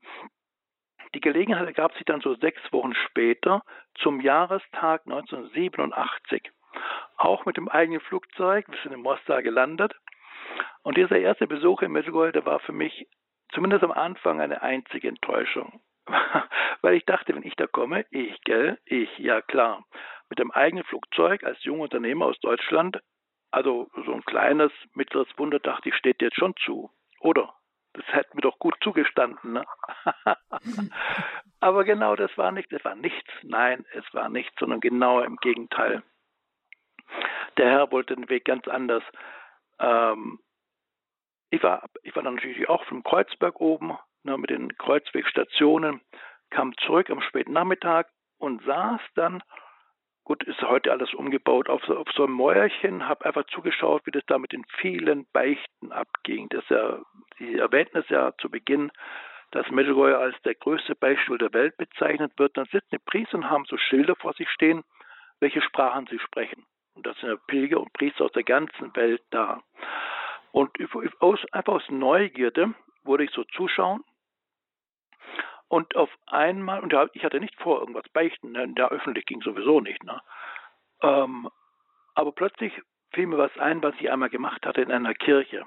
S2: Die Gelegenheit ergab sich dann so sechs Wochen später zum Jahrestag 1987. Auch mit dem eigenen Flugzeug. Wir sind in Mostar gelandet. Und dieser erste Besuch in Medjugorje, der war für mich zumindest am Anfang eine einzige Enttäuschung. Weil ich dachte, wenn ich da komme, ich, gell, ich, ja klar, mit dem eigenen Flugzeug als junger Unternehmer aus Deutschland, also so ein kleines, mittleres Wunder, dachte ich, steht jetzt schon zu. Oder? Das hätte mir doch gut zugestanden. Ne? Aber genau das war nicht, das war nichts. Nein, es war nichts, sondern genau im Gegenteil. Der Herr wollte den Weg ganz anders. Ähm, ich, war, ich war dann natürlich auch vom Kreuzberg oben, ne, mit den Kreuzwegstationen, kam zurück am späten Nachmittag und saß dann Gut, ist heute alles umgebaut auf so, auf so ein Mäuerchen, habe einfach zugeschaut, wie das da mit den vielen Beichten abging. Das ja, Sie erwähnten es ja zu Beginn, dass Medjugorje als der größte Beichtstuhl der Welt bezeichnet wird. Dann sitzen die Priester und haben so Schilder vor sich stehen, welche Sprachen sie sprechen. Und das sind ja Pilger und Priester aus der ganzen Welt da. Und einfach aus Neugierde wurde ich so zuschauen und auf einmal, und ich hatte nicht vor, irgendwas beichten, ne? da öffentlich ging sowieso nicht. Ne? Ähm, aber plötzlich fiel mir was ein, was ich einmal gemacht hatte in einer Kirche,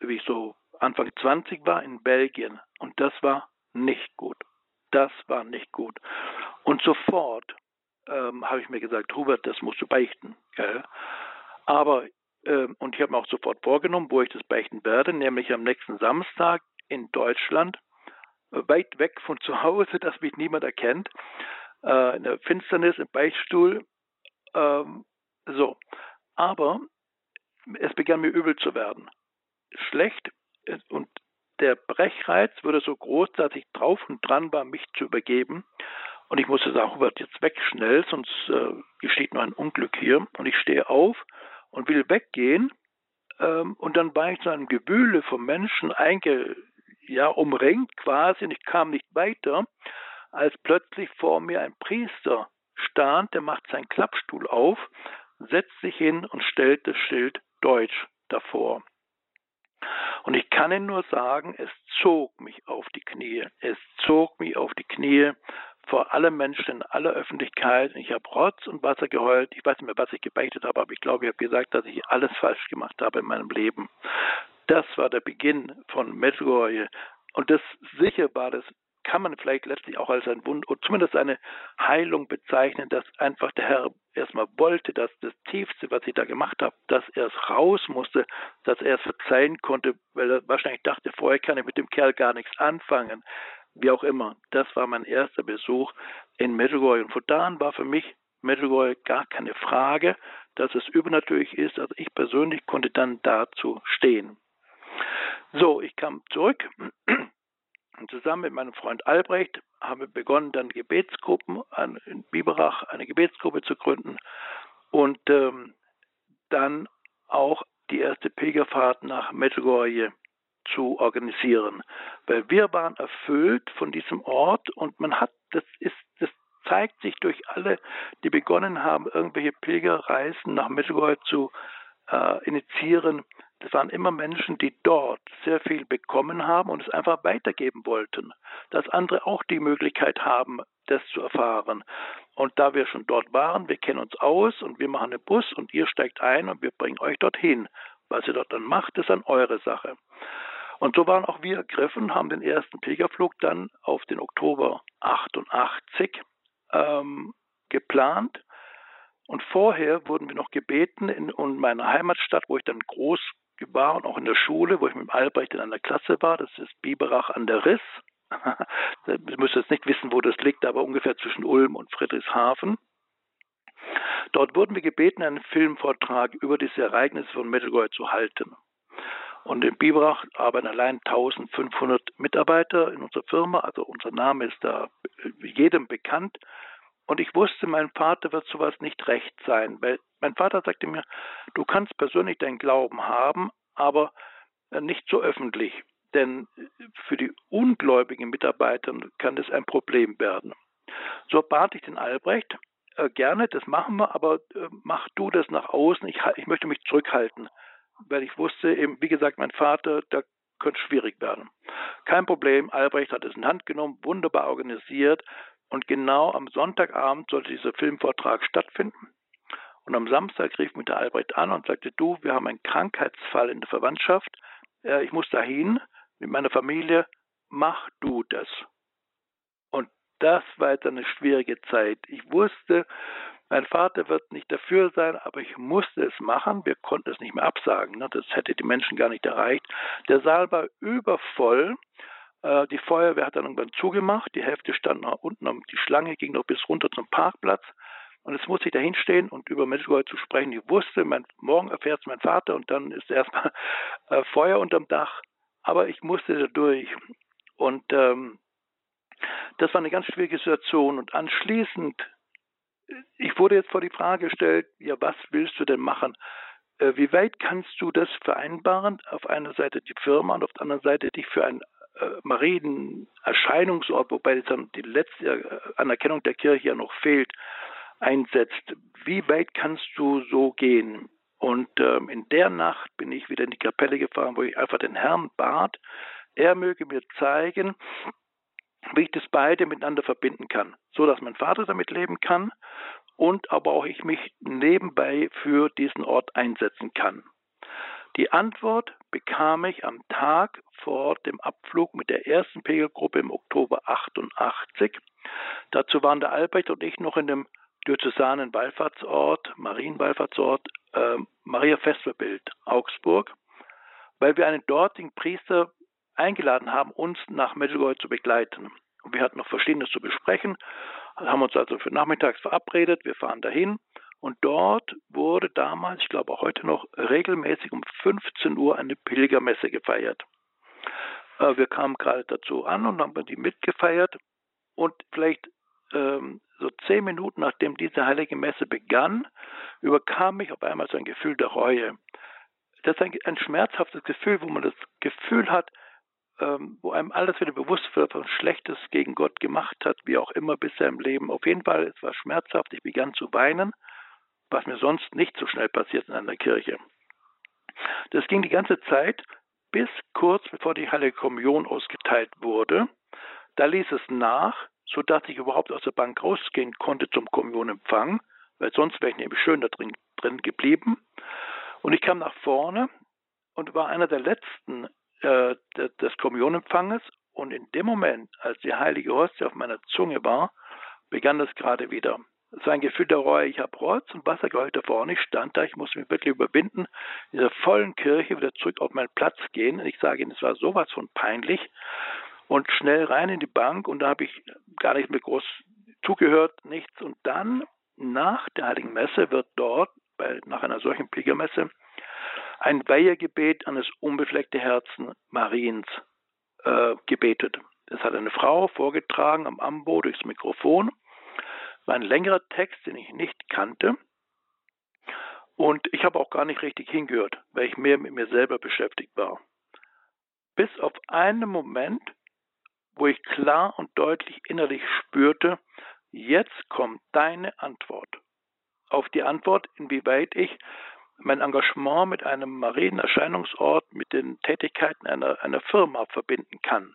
S2: wie ich so Anfang 20 war in Belgien. Und das war nicht gut. Das war nicht gut. Und sofort ähm, habe ich mir gesagt, Hubert, das musst du beichten. Gell? Aber, ähm, und ich habe mir auch sofort vorgenommen, wo ich das beichten werde, nämlich am nächsten Samstag in Deutschland weit weg von zu Hause, dass mich niemand erkennt, äh, in der Finsternis, im Beichtstuhl. Ähm, so. Aber es begann mir übel zu werden. Schlecht und der Brechreiz wurde so groß, dass ich drauf und dran war, mich zu übergeben. Und ich musste sagen, Hubert, jetzt weg schnell, sonst äh, geschieht noch ein Unglück hier. Und ich stehe auf und will weggehen. Ähm, und dann war ich zu einem Gewühle von Menschen einge, ja, umringt quasi und ich kam nicht weiter, als plötzlich vor mir ein Priester stand, der macht seinen Klappstuhl auf, setzt sich hin und stellt das Schild Deutsch davor. Und ich kann Ihnen nur sagen, es zog mich auf die Knie. Es zog mich auf die Knie vor allem Menschen in aller Öffentlichkeit. Ich habe Rotz und Wasser geheult. Ich weiß nicht mehr, was ich gebeichtet habe, aber ich glaube, ich habe gesagt, dass ich alles falsch gemacht habe in meinem Leben. Das war der Beginn von Medjugorje. Und das sicher war das kann man vielleicht letztlich auch als ein Wund oder zumindest eine Heilung bezeichnen, dass einfach der Herr erstmal wollte, dass das Tiefste, was ich da gemacht habe, dass er es raus musste, dass er es verzeihen konnte, weil er wahrscheinlich dachte, vorher kann ich mit dem Kerl gar nichts anfangen. Wie auch immer. Das war mein erster Besuch in Medjugorje. Und von da an war für mich Medjugorje gar keine Frage, dass es übernatürlich ist. Also ich persönlich konnte dann dazu stehen. So, ich kam zurück und zusammen mit meinem Freund Albrecht haben wir begonnen, dann Gebetsgruppen in Biberach eine Gebetsgruppe zu gründen und ähm, dann auch die erste Pilgerfahrt nach Medjugorje zu organisieren. Weil wir waren erfüllt von diesem Ort und man hat, das ist, das zeigt sich durch alle, die begonnen haben, irgendwelche Pilgerreisen nach Medjugorje zu äh, initiieren, das waren immer Menschen, die dort sehr viel bekommen haben und es einfach weitergeben wollten, dass andere auch die Möglichkeit haben, das zu erfahren. Und da wir schon dort waren, wir kennen uns aus und wir machen einen Bus und ihr steigt ein und wir bringen euch dorthin. Was ihr dort dann macht, ist dann eure Sache. Und so waren auch wir ergriffen, haben den ersten Pilgerflug dann auf den Oktober 88 ähm, geplant. Und vorher wurden wir noch gebeten in, in meiner Heimatstadt, wo ich dann groß war und auch in der Schule, wo ich mit Albrecht in einer Klasse war. Das ist Biberach an der Riss. ich müsste jetzt nicht wissen, wo das liegt, aber ungefähr zwischen Ulm und Friedrichshafen. Dort wurden wir gebeten, einen Filmvortrag über diese Ereignisse von Medjugorje zu halten. Und in Biberach arbeiten allein 1500 Mitarbeiter in unserer Firma, also unser Name ist da jedem bekannt. Und ich wusste, mein Vater wird sowas nicht recht sein, weil mein Vater sagte mir, du kannst persönlich deinen Glauben haben, aber äh, nicht so öffentlich. Denn für die ungläubigen Mitarbeiter kann das ein Problem werden. So bat ich den Albrecht, äh, gerne, das machen wir, aber äh, mach du das nach außen. Ich, ich möchte mich zurückhalten, weil ich wusste, eben, wie gesagt, mein Vater, da könnte schwierig werden. Kein Problem, Albrecht hat es in Hand genommen, wunderbar organisiert. Und genau am Sonntagabend sollte dieser Filmvortrag stattfinden. Und am Samstag rief mich der Albrecht an und sagte, du, wir haben einen Krankheitsfall in der Verwandtschaft. Ich muss dahin mit meiner Familie. Mach du das. Und das war jetzt eine schwierige Zeit. Ich wusste, mein Vater wird nicht dafür sein, aber ich musste es machen. Wir konnten es nicht mehr absagen. Ne? Das hätte die Menschen gar nicht erreicht. Der Saal war übervoll. Äh, die Feuerwehr hat dann irgendwann zugemacht. Die Hälfte stand noch unten, die Schlange ging noch bis runter zum Parkplatz. Und jetzt musste ich da hinstehen und über Medjugorje zu sprechen. Ich wusste, mein, morgen erfährt es mein Vater und dann ist erstmal äh, Feuer unterm Dach. Aber ich musste da durch. Und ähm, das war eine ganz schwierige Situation. Und anschließend, ich wurde jetzt vor die Frage gestellt, ja, was willst du denn machen? Äh, wie weit kannst du das vereinbaren? Auf einer Seite die Firma und auf der anderen Seite dich für ein Marienerscheinungsort, wobei die letzte Anerkennung der Kirche ja noch fehlt, einsetzt. Wie weit kannst du so gehen? Und ähm, in der Nacht bin ich wieder in die Kapelle gefahren, wo ich einfach den Herrn bat, er möge mir zeigen, wie ich das beide miteinander verbinden kann, so dass mein Vater damit leben kann und aber auch ich mich nebenbei für diesen Ort einsetzen kann. Die Antwort bekam ich am Tag vor dem Abflug mit der ersten Pegelgruppe im Oktober 88. Dazu waren der Albrecht und ich noch in dem diözesanen Wallfahrtsort, Marienwallfahrtsort äh, Maria Vesperbild, Augsburg, weil wir einen dortigen Priester eingeladen haben, uns nach Medjugorje zu begleiten. Und wir hatten noch Verschiedenes zu besprechen, haben uns also für nachmittags verabredet, wir fahren dahin und dort wurde damals, ich glaube heute noch, regelmäßig um 15 Uhr eine Pilgermesse gefeiert. Äh, wir kamen gerade dazu an und haben die mitgefeiert. Und vielleicht ähm, so zehn Minuten nachdem diese heilige Messe begann, überkam mich auf einmal so ein Gefühl der Reue. Das ist ein, ein schmerzhaftes Gefühl, wo man das Gefühl hat, ähm, wo einem alles wieder bewusst wird, was Schlechtes gegen Gott gemacht hat, wie auch immer bisher im Leben. Auf jeden Fall, es war schmerzhaft. Ich begann zu weinen was mir sonst nicht so schnell passiert in einer Kirche. Das ging die ganze Zeit bis kurz bevor die Heilige Kommunion ausgeteilt wurde. Da ließ es nach, sodass ich überhaupt aus der Bank rausgehen konnte zum Kommunionempfang, weil sonst wäre ich nämlich schön da drin, drin geblieben. Und ich kam nach vorne und war einer der letzten äh, des Kommunionempfanges. Und in dem Moment, als die heilige Hostie auf meiner Zunge war, begann das gerade wieder. War ein Gefühl der Reue. Ich habe Rotz und Wasser geheult da vorne. Ich stand da, ich musste mich wirklich überwinden, in dieser vollen Kirche wieder zurück auf meinen Platz gehen. Und ich sage Ihnen, es war sowas von peinlich. Und schnell rein in die Bank und da habe ich gar nicht mehr groß zugehört, nichts. Und dann nach der Heiligen Messe wird dort, bei, nach einer solchen Pilgermesse, ein Weihegebet an das unbefleckte Herzen Mariens äh, gebetet. Das hat eine Frau vorgetragen am Ambo durchs Mikrofon. War ein längerer Text, den ich nicht kannte. Und ich habe auch gar nicht richtig hingehört, weil ich mehr mit mir selber beschäftigt war. Bis auf einen Moment, wo ich klar und deutlich innerlich spürte, jetzt kommt deine Antwort. Auf die Antwort, inwieweit ich mein Engagement mit einem Marienerscheinungsort mit den Tätigkeiten einer, einer Firma verbinden kann.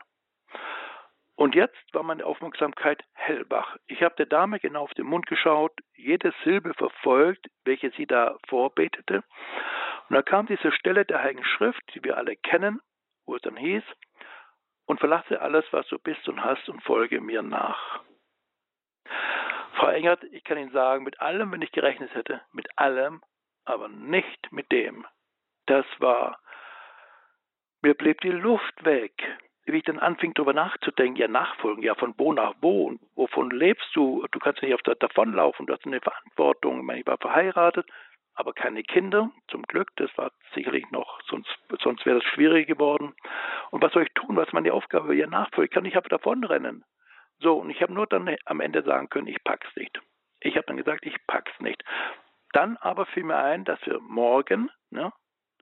S2: Und jetzt war meine Aufmerksamkeit hellwach. Ich habe der Dame genau auf den Mund geschaut, jede Silbe verfolgt, welche sie da vorbetete. Und da kam diese Stelle der Heiligen Schrift, die wir alle kennen, wo es dann hieß, und verlasse alles, was du bist und hast, und folge mir nach. Frau Engert, ich kann Ihnen sagen, mit allem, wenn ich gerechnet hätte, mit allem, aber nicht mit dem. Das war, mir blieb die Luft weg wie ich dann anfing, darüber nachzudenken, ja, nachfolgen, ja, von wo nach wo und wovon lebst du? Du kannst nicht auf der davonlaufen, du hast eine Verantwortung. Ich, meine, ich war verheiratet, aber keine Kinder, zum Glück, das war sicherlich noch, sonst, sonst wäre das schwierig geworden. Und was soll ich tun? Was ist meine Aufgabe? Ja, nachfolgen, ich kann nicht einfach davonrennen. So, und ich habe nur dann am Ende sagen können, ich pack's nicht. Ich habe dann gesagt, ich pack's nicht. Dann aber fiel mir ein, dass wir morgen ne,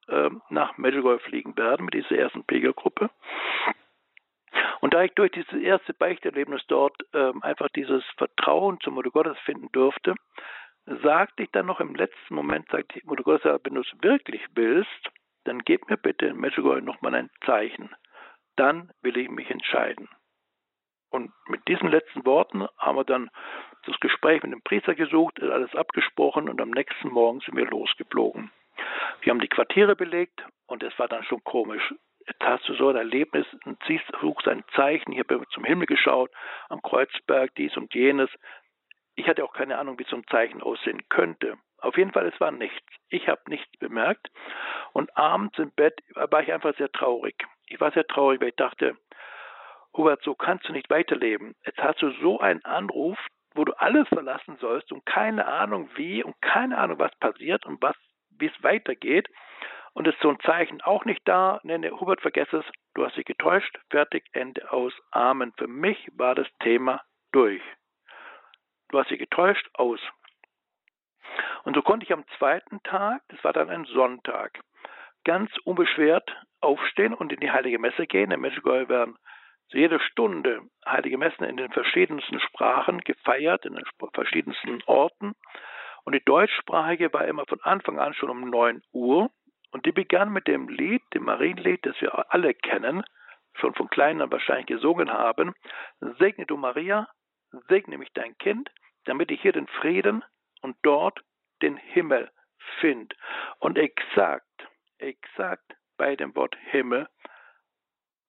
S2: äh, nach Medjugorje fliegen werden mit dieser ersten Pilgergruppe. Und da ich durch dieses erste Beichterlebnis dort ähm, einfach dieses Vertrauen zum Mutter Gottes finden durfte, sagte ich dann noch im letzten Moment, sagte ich, Mutter Gottes, wenn du es wirklich willst, dann gib mir bitte in Medjugorje nochmal ein Zeichen. Dann will ich mich entscheiden. Und mit diesen letzten Worten haben wir dann das Gespräch mit dem Priester gesucht, alles abgesprochen und am nächsten Morgen sind wir losgeflogen. Wir haben die Quartiere belegt und es war dann schon komisch hast du so ein Erlebnis und siehst, suchst ein Zeichen, ich habe zum Himmel geschaut, am Kreuzberg, dies und jenes. Ich hatte auch keine Ahnung, wie so ein Zeichen aussehen könnte. Auf jeden Fall, es war nichts. Ich habe nichts bemerkt. Und abends im Bett war ich einfach sehr traurig. Ich war sehr traurig, weil ich dachte, Hubert, so kannst du nicht weiterleben. Jetzt hast du so einen Anruf, wo du alles verlassen sollst und keine Ahnung wie und keine Ahnung, was passiert und was, wie es weitergeht. Und ist so ein Zeichen auch nicht da? Nenne Hubert, vergess es, du hast dich getäuscht, fertig, Ende aus, Amen. Für mich war das Thema durch. Du hast dich getäuscht, aus. Und so konnte ich am zweiten Tag, das war dann ein Sonntag, ganz unbeschwert aufstehen und in die Heilige Messe gehen. In Medjugorje werden zu jeder Stunde Heilige Messen in den verschiedensten Sprachen gefeiert, in den verschiedensten Orten. Und die deutschsprachige war immer von Anfang an schon um 9 Uhr. Und die begann mit dem Lied, dem Marienlied, das wir alle kennen, schon von klein an wahrscheinlich gesungen haben. Segne du Maria, segne mich dein Kind, damit ich hier den Frieden und dort den Himmel finde. Und exakt, exakt bei dem Wort Himmel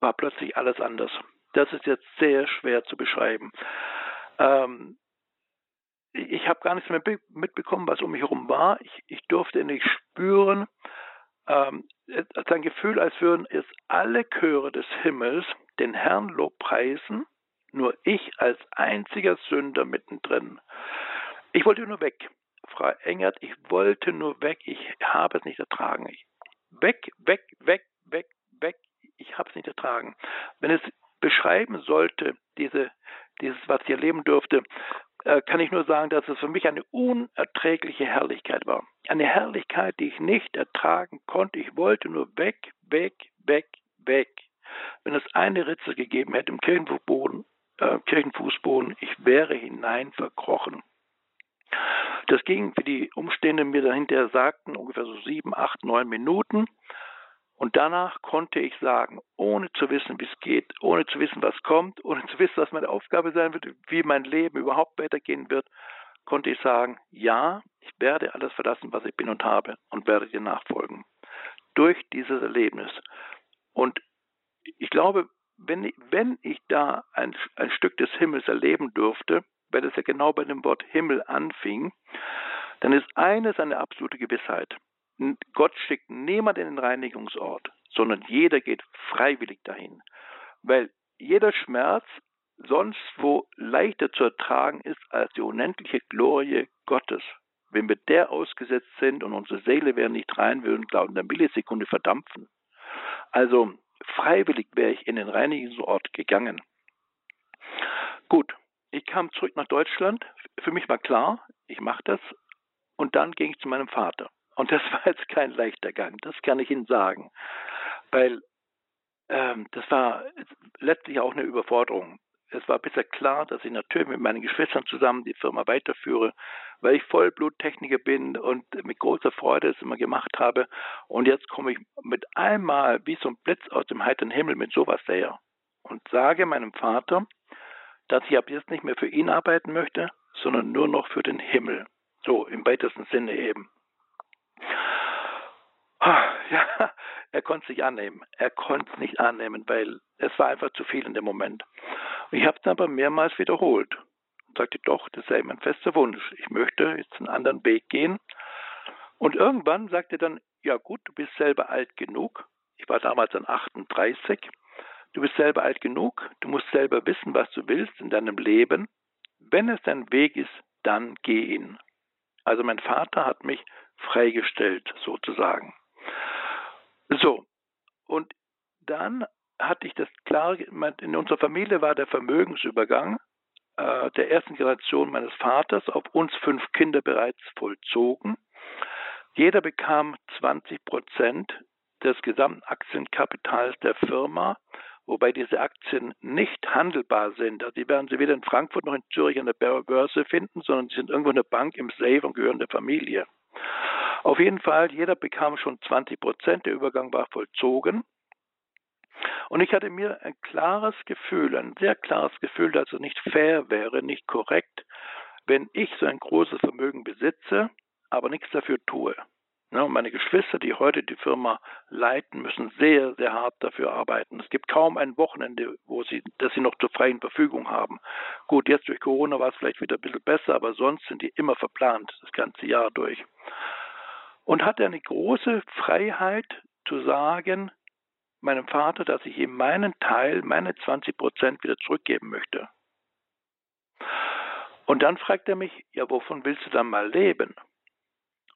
S2: war plötzlich alles anders. Das ist jetzt sehr schwer zu beschreiben. Ähm, ich habe gar nichts mehr mitbekommen, was um mich herum war. Ich, ich durfte nicht spüren, ähm, ein Gefühl, als würden es alle Chöre des Himmels den Herrn lobpreisen, nur ich als einziger Sünder mittendrin. Ich wollte nur weg. Frau Engert, ich wollte nur weg. Ich habe es nicht ertragen. Ich, weg, weg, weg, weg, weg. Ich habe es nicht ertragen. Wenn es beschreiben sollte, diese, dieses, was ich erleben durfte, äh, kann ich nur sagen, dass es für mich eine unerträgliche Herrlichkeit war. Eine Herrlichkeit, die ich nicht ertragen konnte. Ich wollte nur weg, weg, weg, weg. Wenn es eine Ritze gegeben hätte im Kirchenfußboden, äh, Kirchenfußboden, ich wäre hinein verkrochen. Das ging, wie die Umstände mir dahinter sagten, ungefähr so sieben, acht, neun Minuten. Und danach konnte ich sagen, ohne zu wissen, wie es geht, ohne zu wissen, was kommt, ohne zu wissen, was meine Aufgabe sein wird, wie mein Leben überhaupt weitergehen wird, konnte ich sagen, ja, ich werde alles verlassen, was ich bin und habe und werde dir nachfolgen. Durch dieses Erlebnis. Und ich glaube, wenn ich, wenn ich da ein, ein Stück des Himmels erleben durfte, weil es ja genau bei dem Wort Himmel anfing, dann ist eines eine absolute Gewissheit. Gott schickt niemand in den Reinigungsort, sondern jeder geht freiwillig dahin. Weil jeder Schmerz sonst wo leichter zu ertragen ist als die unendliche Glorie Gottes. Wenn wir der ausgesetzt sind und unsere Seele wäre nicht rein, würden glauben, in der Millisekunde verdampfen. Also freiwillig wäre ich in den Reinigungsort gegangen. Gut, ich kam zurück nach Deutschland. Für mich war klar, ich mache das. Und dann ging ich zu meinem Vater. Und das war jetzt kein leichter Gang, das kann ich Ihnen sagen. Weil ähm, das war letztlich auch eine Überforderung. Es war bisher klar, dass ich natürlich mit meinen Geschwistern zusammen die Firma weiterführe, weil ich Vollbluttechniker bin und mit großer Freude es immer gemacht habe. Und jetzt komme ich mit einmal wie so ein Blitz aus dem heiteren Himmel mit sowas her und sage meinem Vater, dass ich ab jetzt nicht mehr für ihn arbeiten möchte, sondern nur noch für den Himmel. So im weitesten Sinne eben. Ja, er konnte es nicht annehmen. Er konnte es nicht annehmen, weil es war einfach zu viel in dem Moment. Ich habe es aber mehrmals wiederholt und sagte, doch, das sei mein fester Wunsch. Ich möchte jetzt einen anderen Weg gehen. Und irgendwann sagte er dann, ja gut, du bist selber alt genug. Ich war damals dann 38. Du bist selber alt genug. Du musst selber wissen, was du willst in deinem Leben. Wenn es dein Weg ist, dann geh ihn. Also mein Vater hat mich freigestellt, sozusagen. So, und dann hatte ich das klar, in unserer Familie war der Vermögensübergang äh, der ersten Generation meines Vaters auf uns fünf Kinder bereits vollzogen. Jeder bekam 20 Prozent des gesamten Aktienkapitals der Firma, wobei diese Aktien nicht handelbar sind. Also die werden Sie weder in Frankfurt noch in Zürich an der Börse finden, sondern sie sind irgendwo in der Bank im Safe und gehören der Familie. Auf jeden Fall, jeder bekam schon 20 Prozent, der Übergang war vollzogen. Und ich hatte mir ein klares Gefühl, ein sehr klares Gefühl, dass es nicht fair wäre, nicht korrekt, wenn ich so ein großes Vermögen besitze, aber nichts dafür tue. Ja, meine Geschwister, die heute die Firma leiten, müssen sehr, sehr hart dafür arbeiten. Es gibt kaum ein Wochenende, wo sie, das sie noch zur freien Verfügung haben. Gut, jetzt durch Corona war es vielleicht wieder ein bisschen besser, aber sonst sind die immer verplant, das ganze Jahr durch. Und hatte eine große Freiheit zu sagen, meinem Vater, dass ich ihm meinen Teil, meine 20 Prozent wieder zurückgeben möchte. Und dann fragt er mich, ja, wovon willst du dann mal leben?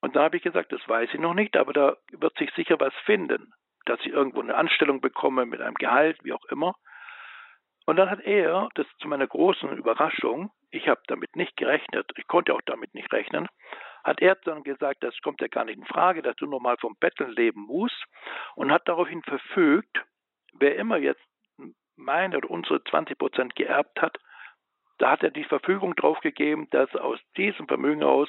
S2: Und da habe ich gesagt, das weiß ich noch nicht, aber da wird sich sicher was finden, dass ich irgendwo eine Anstellung bekomme mit einem Gehalt, wie auch immer. Und dann hat er, das zu meiner großen Überraschung, ich habe damit nicht gerechnet, ich konnte auch damit nicht rechnen, hat er dann gesagt, das kommt ja gar nicht in Frage, dass du normal vom Betteln leben musst und hat daraufhin verfügt, wer immer jetzt meine oder unsere 20 Prozent geerbt hat, da hat er die Verfügung drauf gegeben, dass aus diesem Vermögen aus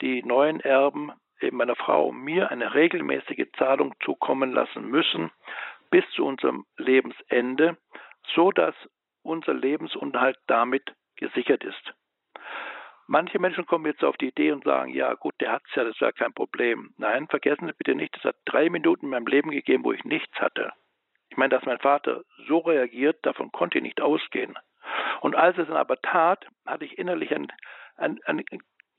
S2: die neuen Erben eben meiner Frau und mir eine regelmäßige Zahlung zukommen lassen müssen bis zu unserem Lebensende, so dass unser Lebensunterhalt damit gesichert ist. Manche Menschen kommen jetzt auf die Idee und sagen, ja gut, der hat es ja, das ja kein Problem. Nein, vergessen Sie bitte nicht, es hat drei Minuten in meinem Leben gegeben, wo ich nichts hatte. Ich meine, dass mein Vater so reagiert, davon konnte ich nicht ausgehen. Und als es dann aber tat, hatte ich innerlich ein, ein, ein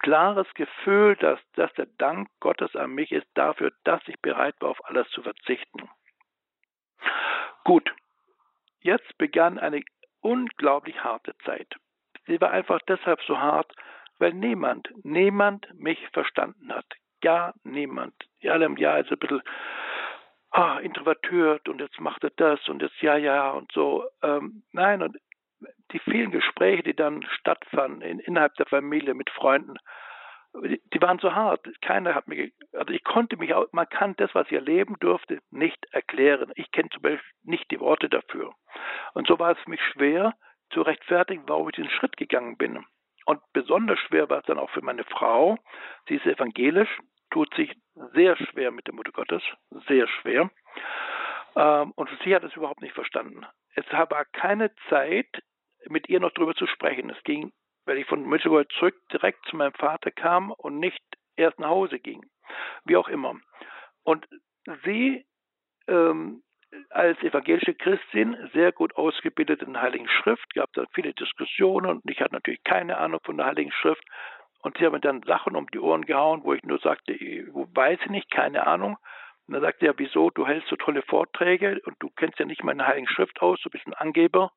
S2: klares Gefühl, dass, dass der Dank Gottes an mich ist dafür, dass ich bereit war, auf alles zu verzichten. Gut, jetzt begann eine unglaublich harte Zeit. Sie war einfach deshalb so hart, weil niemand, niemand mich verstanden hat. Ja, niemand. Die alle im Jahr ist ein bisschen ah, introvertiert und jetzt macht er das und jetzt ja, ja und so. Ähm, nein, und die vielen Gespräche, die dann stattfanden in, innerhalb der Familie mit Freunden, die, die waren so hart. Keiner hat mir, also ich konnte mich auch, man kann das, was ich erleben durfte, nicht erklären. Ich kenne zum Beispiel nicht die Worte dafür. Und so war es für mich schwer zu rechtfertigen, warum ich den Schritt gegangen bin. Und besonders schwer war es dann auch für meine Frau. Sie ist evangelisch, tut sich sehr schwer mit der Mutter Gottes, sehr schwer. Ähm, und sie hat es überhaupt nicht verstanden. Es war keine Zeit, mit ihr noch drüber zu sprechen. Es ging, weil ich von Mittelgold zurück direkt zu meinem Vater kam und nicht erst nach Hause ging. Wie auch immer. Und sie ähm, als evangelische Christin sehr gut ausgebildet in der Heiligen Schrift, gab da viele Diskussionen und ich hatte natürlich keine Ahnung von der Heiligen Schrift. Und sie haben mir dann Sachen um die Ohren gehauen, wo ich nur sagte, ich weiß ich nicht, keine Ahnung. Und dann sagte er, wieso, du hältst so tolle Vorträge und du kennst ja nicht meine Heiligen Schrift aus, du bist ein Angeber.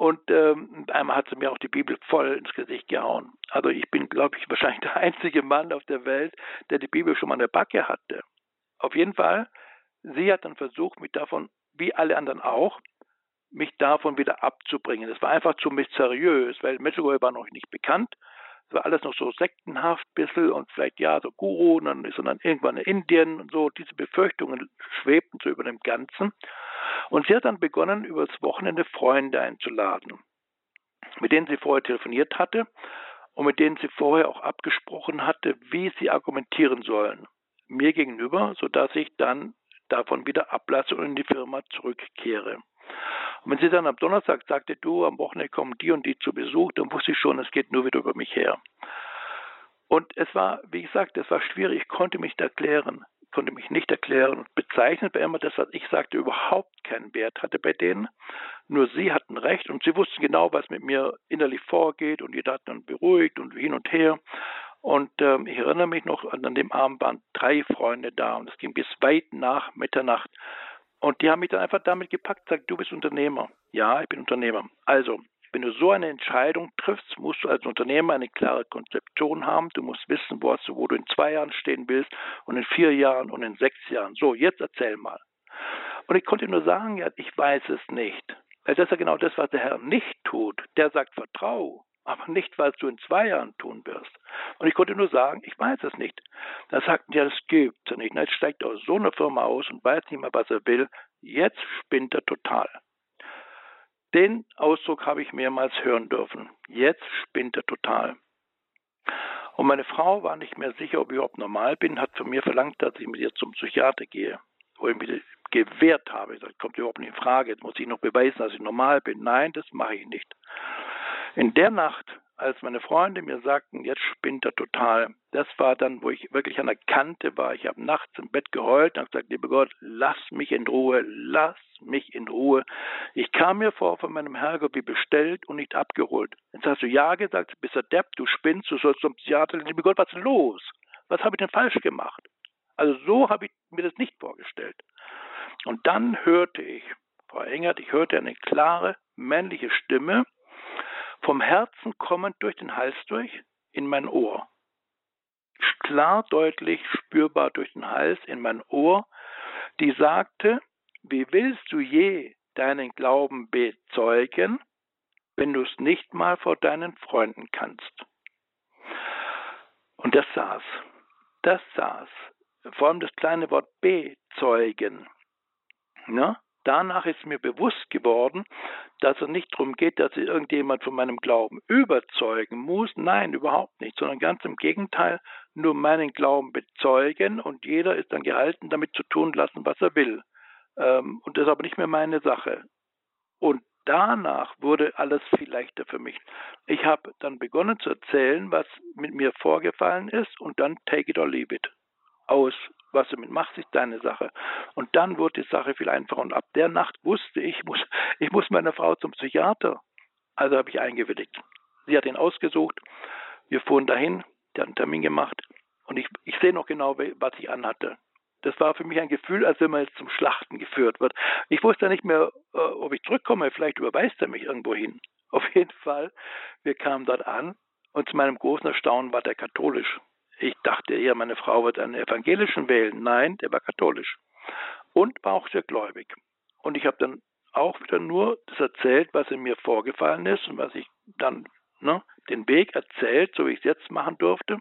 S2: Und ähm, einmal hat sie mir auch die Bibel voll ins Gesicht gehauen. Also ich bin, glaube ich, wahrscheinlich der einzige Mann auf der Welt, der die Bibel schon mal in der Backe hatte. Auf jeden Fall Sie hat dann versucht, mich davon, wie alle anderen auch, mich davon wieder abzubringen. Es war einfach zu mysteriös, weil Medjugorje war noch nicht bekannt. Es war alles noch so sektenhaft, bisschen und vielleicht ja, so Guru, und dann ist er dann irgendwann in Indien und so. Diese Befürchtungen schwebten so über dem Ganzen. Und sie hat dann begonnen, übers Wochenende Freunde einzuladen, mit denen sie vorher telefoniert hatte und mit denen sie vorher auch abgesprochen hatte, wie sie argumentieren sollen. Mir gegenüber, sodass ich dann davon wieder ablasse und in die Firma zurückkehre. Und wenn sie dann am Donnerstag sagte, du, am Wochenende kommen die und die zu Besuch, dann wusste ich schon, es geht nur wieder über mich her. Und es war, wie gesagt, es war schwierig, ich konnte mich erklären, konnte mich nicht erklären und bezeichnet war immer das, was ich sagte, überhaupt keinen Wert hatte bei denen. Nur sie hatten recht und sie wussten genau, was mit mir innerlich vorgeht und jeder hat dann beruhigt und hin und her. Und ähm, ich erinnere mich noch, an dem waren drei Freunde da und es ging bis weit nach Mitternacht. Und die haben mich dann einfach damit gepackt, sagt, du bist Unternehmer. Ja, ich bin Unternehmer. Also, wenn du so eine Entscheidung triffst, musst du als Unternehmer eine klare Konzeption haben. Du musst wissen, wo, du, wo du in zwei Jahren stehen willst und in vier Jahren und in sechs Jahren. So, jetzt erzähl mal. Und ich konnte nur sagen, ja, ich weiß es nicht. Weil das ist ja genau das, was der Herr nicht tut. Der sagt, vertrau aber nicht, was du in zwei Jahren tun wirst. Und ich konnte nur sagen, ich weiß es nicht. Da sagten ja, das gibt es nicht. Jetzt steigt aus so einer Firma aus und weiß nicht mehr, was er will. Jetzt spinnt er total. Den Ausdruck habe ich mehrmals hören dürfen. Jetzt spinnt er total. Und meine Frau war nicht mehr sicher, ob ich überhaupt normal bin, hat von mir verlangt, dass ich mit ihr zum Psychiater gehe. Wo ich mich gewehrt habe. Sagte, kommt überhaupt nicht in Frage. Jetzt muss ich noch beweisen, dass ich normal bin. Nein, das mache ich nicht. In der Nacht, als meine Freunde mir sagten, jetzt spinnt er total, das war dann, wo ich wirklich an der Kante war. Ich habe nachts im Bett geheult und gesagt, lieber Gott, lass mich in Ruhe, lass mich in Ruhe. Ich kam mir vor von meinem Herrgott wie bestellt und nicht abgeholt. Jetzt hast du ja gesagt, bist du Depp, du spinnst, du sollst zum Theater. Lieber Gott, was ist los? Was habe ich denn falsch gemacht? Also so habe ich mir das nicht vorgestellt. Und dann hörte ich, Frau Engert, ich hörte eine klare männliche Stimme, vom Herzen kommend durch den Hals durch in mein Ohr. Klar, deutlich, spürbar durch den Hals in mein Ohr, die sagte, wie willst du je deinen Glauben bezeugen, wenn du es nicht mal vor deinen Freunden kannst? Und das saß, das saß, vor allem das kleine Wort bezeugen. Ne? Danach ist mir bewusst geworden, dass es nicht darum geht, dass ich irgendjemand von meinem Glauben überzeugen muss. Nein, überhaupt nicht, sondern ganz im Gegenteil, nur meinen Glauben bezeugen und jeder ist dann gehalten, damit zu tun lassen, was er will. Ähm, und das ist aber nicht mehr meine Sache. Und danach wurde alles viel leichter für mich. Ich habe dann begonnen zu erzählen, was mit mir vorgefallen ist und dann take it or leave it. Aus was du damit machst, ist deine Sache. Und dann wurde die Sache viel einfacher. Und ab der Nacht wusste ich, ich muss, ich muss meine Frau zum Psychiater. Also habe ich eingewilligt. Sie hat ihn ausgesucht. Wir fuhren dahin. Der hat einen Termin gemacht. Und ich, ich sehe noch genau, was ich anhatte. Das war für mich ein Gefühl, als wenn man jetzt zum Schlachten geführt wird. Ich wusste nicht mehr, äh, ob ich zurückkomme. Vielleicht überweist er mich irgendwo hin. Auf jeden Fall, wir kamen dort an und zu meinem großen Erstaunen war der katholisch. Ich dachte eher, meine Frau wird einen evangelischen wählen. Nein, der war katholisch und war auch sehr gläubig. Und ich habe dann auch wieder nur das erzählt, was in mir vorgefallen ist und was ich dann ne, den Weg erzählt, so wie ich es jetzt machen durfte.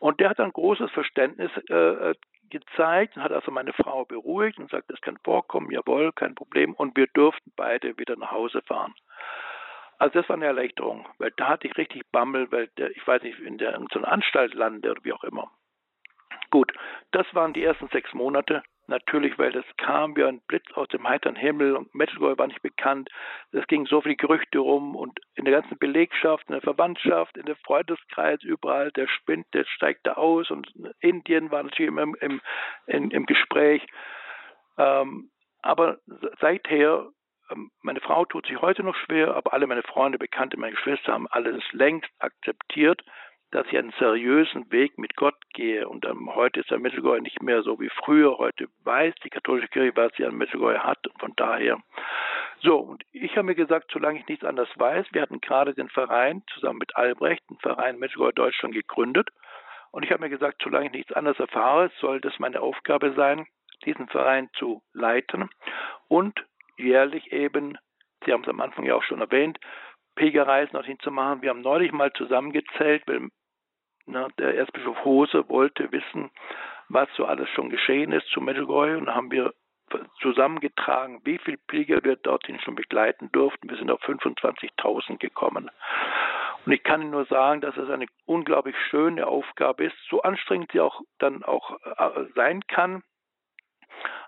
S2: Und der hat dann großes Verständnis äh, gezeigt und hat also meine Frau beruhigt und sagt, das kann vorkommen, jawohl, kein Problem. Und wir durften beide wieder nach Hause fahren. Also das war eine Erleichterung, weil da hatte ich richtig Bammel, weil der, ich weiß nicht, in, der, in so einer Anstalt lande oder wie auch immer. Gut, das waren die ersten sechs Monate Natürlich, weil das kam wie ein Blitz aus dem heiteren Himmel und Medjugorje war nicht bekannt. Es ging so viele Gerüchte rum und in der ganzen Belegschaft, in der Verwandtschaft, in der Freundeskreis, überall, der spinnt, der steigt da aus und Indien war natürlich immer im, im, im, Gespräch. Ähm, aber seither, meine Frau tut sich heute noch schwer, aber alle meine Freunde, Bekannte, meine Geschwister haben alles längst akzeptiert dass ich einen seriösen Weg mit Gott gehe. Und ähm, heute ist der Mittelgäu nicht mehr so wie früher. Heute weiß die katholische Kirche, was sie an Mittelgäu hat. Und von daher. So, und ich habe mir gesagt, solange ich nichts anderes weiß, wir hatten gerade den Verein zusammen mit Albrecht, den Verein Mittelgäu Deutschland gegründet. Und ich habe mir gesagt, solange ich nichts anderes erfahre, soll das meine Aufgabe sein, diesen Verein zu leiten und jährlich eben, Sie haben es am Anfang ja auch schon erwähnt, Pilgerreisen dorthin zu machen. Wir haben neulich mal zusammengezählt, weil na, der Erzbischof Hose wollte wissen, was so alles schon geschehen ist zu Medjugorje und haben wir zusammengetragen, wie viele Pilger wir dorthin schon begleiten durften. Wir sind auf 25.000 gekommen. Und ich kann Ihnen nur sagen, dass es eine unglaublich schöne Aufgabe ist, so anstrengend sie auch dann auch äh, sein kann.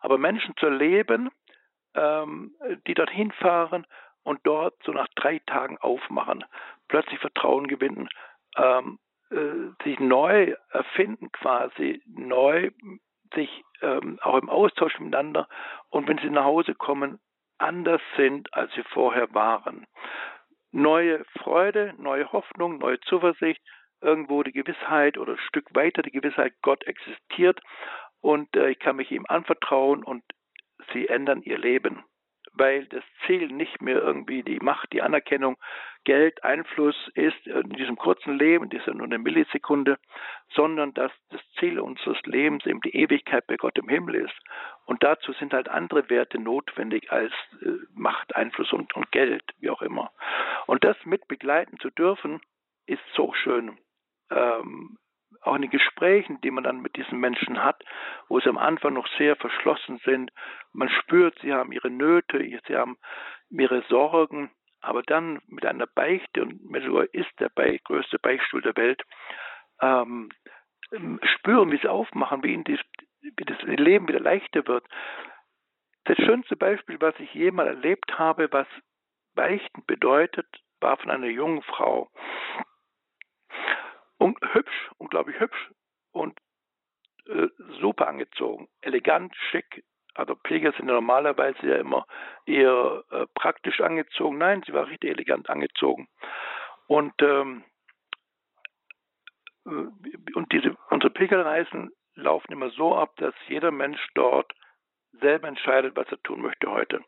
S2: Aber Menschen zu erleben, ähm, die dorthin fahren und dort so nach drei Tagen aufmachen, plötzlich Vertrauen gewinnen, ähm, äh, sich neu erfinden quasi, neu sich ähm, auch im Austausch miteinander. Und wenn sie nach Hause kommen, anders sind, als sie vorher waren. Neue Freude, neue Hoffnung, neue Zuversicht, irgendwo die Gewissheit oder ein Stück weiter die Gewissheit, Gott existiert. Und äh, ich kann mich ihm anvertrauen und sie ändern ihr Leben weil das Ziel nicht mehr irgendwie die Macht, die Anerkennung, Geld, Einfluss ist in diesem kurzen Leben, das ist nur eine Millisekunde, sondern dass das Ziel unseres Lebens eben die Ewigkeit bei Gott im Himmel ist. Und dazu sind halt andere Werte notwendig als äh, Macht, Einfluss und, und Geld, wie auch immer. Und das mit begleiten zu dürfen, ist so schön. Ähm, auch in den Gesprächen, die man dann mit diesen Menschen hat, wo sie am Anfang noch sehr verschlossen sind, man spürt, sie haben ihre Nöte, sie haben ihre Sorgen, aber dann mit einer Beichte, und Medjugorje ist der größte Beichtstuhl der Welt, ähm, spüren, wie sie aufmachen, wie ihnen die, wie das Leben wieder leichter wird. Das schönste Beispiel, was ich jemals erlebt habe, was Beichten bedeutet, war von einer jungen Frau und hübsch, unglaublich hübsch und äh, super angezogen, elegant, schick. Also Pilger sind ja normalerweise ja immer eher äh, praktisch angezogen. Nein, sie war richtig elegant angezogen. Und ähm, äh, und diese unsere Pilgerreisen laufen immer so ab, dass jeder Mensch dort selber entscheidet, was er tun möchte heute.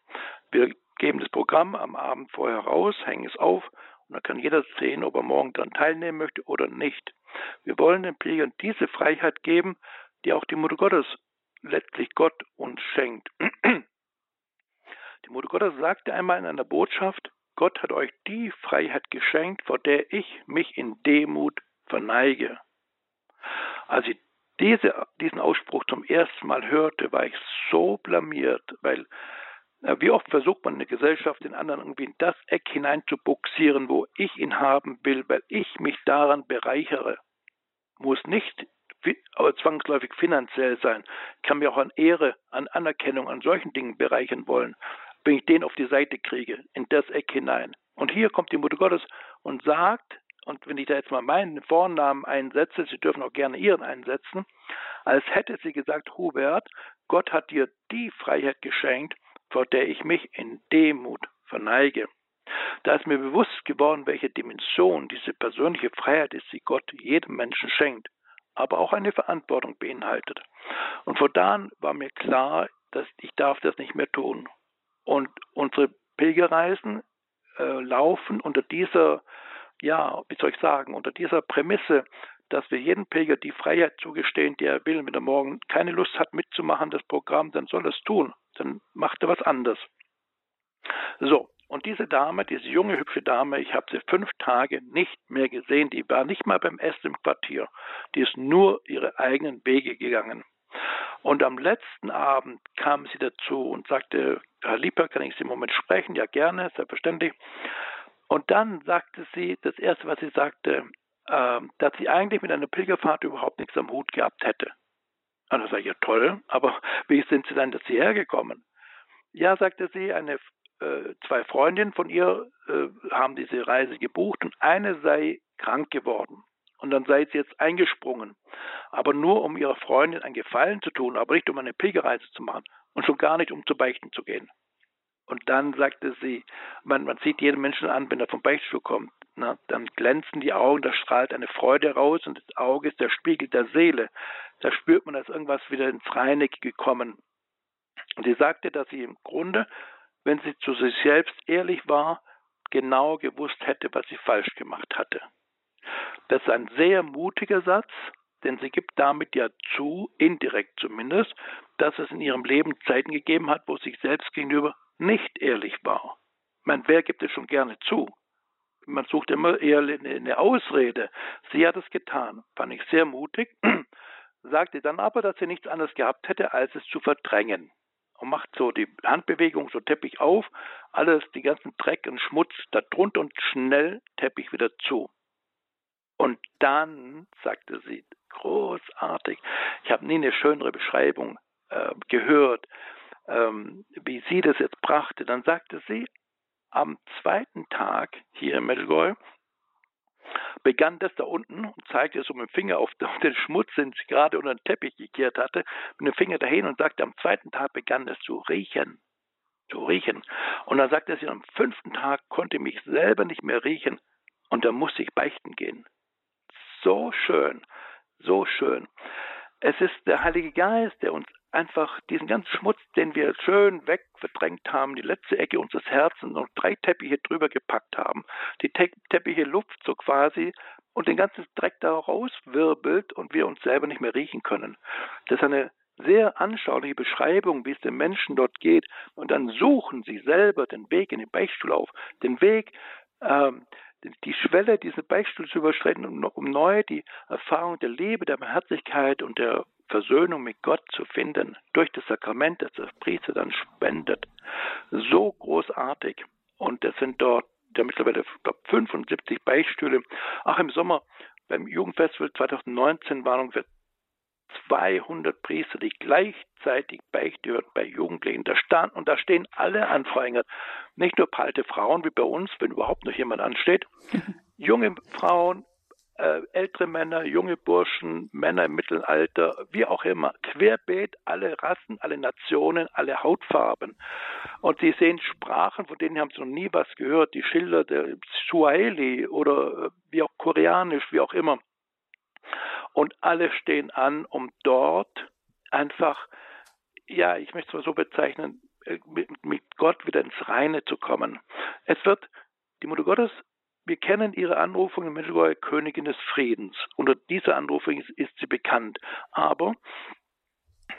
S2: Wir geben das Programm am Abend vorher raus, hängen es auf und dann kann jeder sehen, ob er morgen daran teilnehmen möchte oder nicht. Wir wollen den Pilgern diese Freiheit geben, die auch die Mutter Gottes letztlich Gott uns schenkt. Die Mutter Gottes sagte einmal in einer Botschaft, Gott hat euch die Freiheit geschenkt, vor der ich mich in Demut verneige. Als ich diese, diesen Ausspruch zum ersten Mal hörte, war ich so blamiert, weil wie oft versucht man in der Gesellschaft den anderen irgendwie in das Eck hineinzubuxieren, wo ich ihn haben will, weil ich mich daran bereichere. Muss nicht aber zwangsläufig finanziell sein. Kann mir auch an Ehre, an Anerkennung, an solchen Dingen bereichern wollen, wenn ich den auf die Seite kriege, in das Eck hinein. Und hier kommt die Mutter Gottes und sagt, und wenn ich da jetzt mal meinen Vornamen einsetze, Sie dürfen auch gerne Ihren einsetzen, als hätte sie gesagt, Hubert, Gott hat dir die Freiheit geschenkt, vor der ich mich in Demut verneige. Da ist mir bewusst geworden, welche Dimension diese persönliche Freiheit ist, die Gott jedem Menschen schenkt, aber auch eine Verantwortung beinhaltet. Und vor da an war mir klar, dass ich darf das nicht mehr tun. Und unsere Pilgerreisen äh, laufen unter dieser, ja, wie soll ich sagen, unter dieser Prämisse, dass wir jedem Pilger die Freiheit zugestehen, die er will. Wenn er morgen keine Lust hat mitzumachen, das Programm, dann soll er es tun dann macht er was anderes. So, und diese Dame, diese junge, hübsche Dame, ich habe sie fünf Tage nicht mehr gesehen, die war nicht mal beim Essen im Quartier, die ist nur ihre eigenen Wege gegangen. Und am letzten Abend kam sie dazu und sagte, Herr Lieper, kann ich Sie im Moment sprechen? Ja, gerne, selbstverständlich. Und dann sagte sie, das Erste, was sie sagte, dass sie eigentlich mit einer Pilgerfahrt überhaupt nichts am Hut gehabt hätte. Und dann sage ich, ja toll, aber wie sind Sie dann hierher gekommen? Ja, sagte sie, eine, äh, zwei Freundinnen von ihr äh, haben diese Reise gebucht und eine sei krank geworden. Und dann sei sie jetzt eingesprungen. Aber nur um ihrer Freundin einen Gefallen zu tun, aber nicht um eine Pilgerreise zu machen und schon gar nicht um zu Beichten zu gehen. Und dann sagte sie, man, man sieht jeden Menschen an, wenn er vom Beichtstuhl kommt. Na, dann glänzen die Augen, da strahlt eine Freude raus und das Auge ist der Spiegel der Seele. Da spürt man, dass irgendwas wieder ins Reine gekommen. Und sie sagte, dass sie im Grunde, wenn sie zu sich selbst ehrlich war, genau gewusst hätte, was sie falsch gemacht hatte. Das ist ein sehr mutiger Satz, denn sie gibt damit ja zu, indirekt zumindest, dass es in ihrem Leben Zeiten gegeben hat, wo sie sich selbst gegenüber nicht ehrlich war. Man, wer gibt es schon gerne zu? Man sucht immer eher eine Ausrede. Sie hat es getan, fand ich sehr mutig, sagte dann aber, dass sie nichts anderes gehabt hätte, als es zu verdrängen. Und macht so die Handbewegung, so Teppich auf, alles, die ganzen Dreck und Schmutz da drunter und schnell Teppich wieder zu. Und dann, sagte sie, großartig, ich habe nie eine schönere Beschreibung äh, gehört, ähm, wie sie das jetzt brachte. Dann sagte sie, am zweiten Tag hier in Medjugorje begann das da unten und zeigte so mit dem Finger auf den Schmutz, den sie gerade unter den Teppich gekehrt hatte, mit dem Finger dahin und sagte, am zweiten Tag begann es zu riechen. Zu riechen. Und dann sagte sie, am fünften Tag konnte mich selber nicht mehr riechen und da musste ich beichten gehen. So schön, so schön. Es ist der Heilige Geist, der uns einfach diesen ganzen Schmutz, den wir schön wegverdrängt haben, die letzte Ecke unseres Herzens noch drei Teppiche drüber gepackt haben, die Te Teppiche Luft so quasi und den ganzen Dreck da rauswirbelt und wir uns selber nicht mehr riechen können. Das ist eine sehr anschauliche Beschreibung, wie es den Menschen dort geht. Und dann suchen sie selber den Weg in den Beichtstuhl auf, den Weg, ähm, die Schwelle, diesen Beichtstuhl zu überschreiten, um, um neu die Erfahrung der Liebe, der Barmherzigkeit und der Versöhnung mit Gott zu finden, durch das Sakrament, das der Priester dann spendet. So großartig. Und es sind dort ja mittlerweile glaub, 75 Beichtstühle. Auch im Sommer beim Jugendfestival 2019 waren ungefähr 200 Priester, die gleichzeitig Beichte bei Jugendlichen. Da stand, und da stehen alle Anfragen. Nicht nur alte Frauen wie bei uns, wenn überhaupt noch jemand ansteht. Junge Frauen, äh, ältere Männer, junge Burschen, Männer im Mittelalter, wie auch immer, querbeet, alle Rassen, alle Nationen, alle Hautfarben. Und sie sehen Sprachen, von denen haben sie noch nie was gehört, die Schilder der Swahili oder äh, wie auch Koreanisch, wie auch immer. Und alle stehen an, um dort einfach, ja, ich möchte es mal so bezeichnen, äh, mit Gott wieder ins Reine zu kommen. Es wird, die Mutter Gottes wir kennen ihre Anrufung in Medjugorje Königin des Friedens. Unter dieser Anrufung ist, ist, sie bekannt. Aber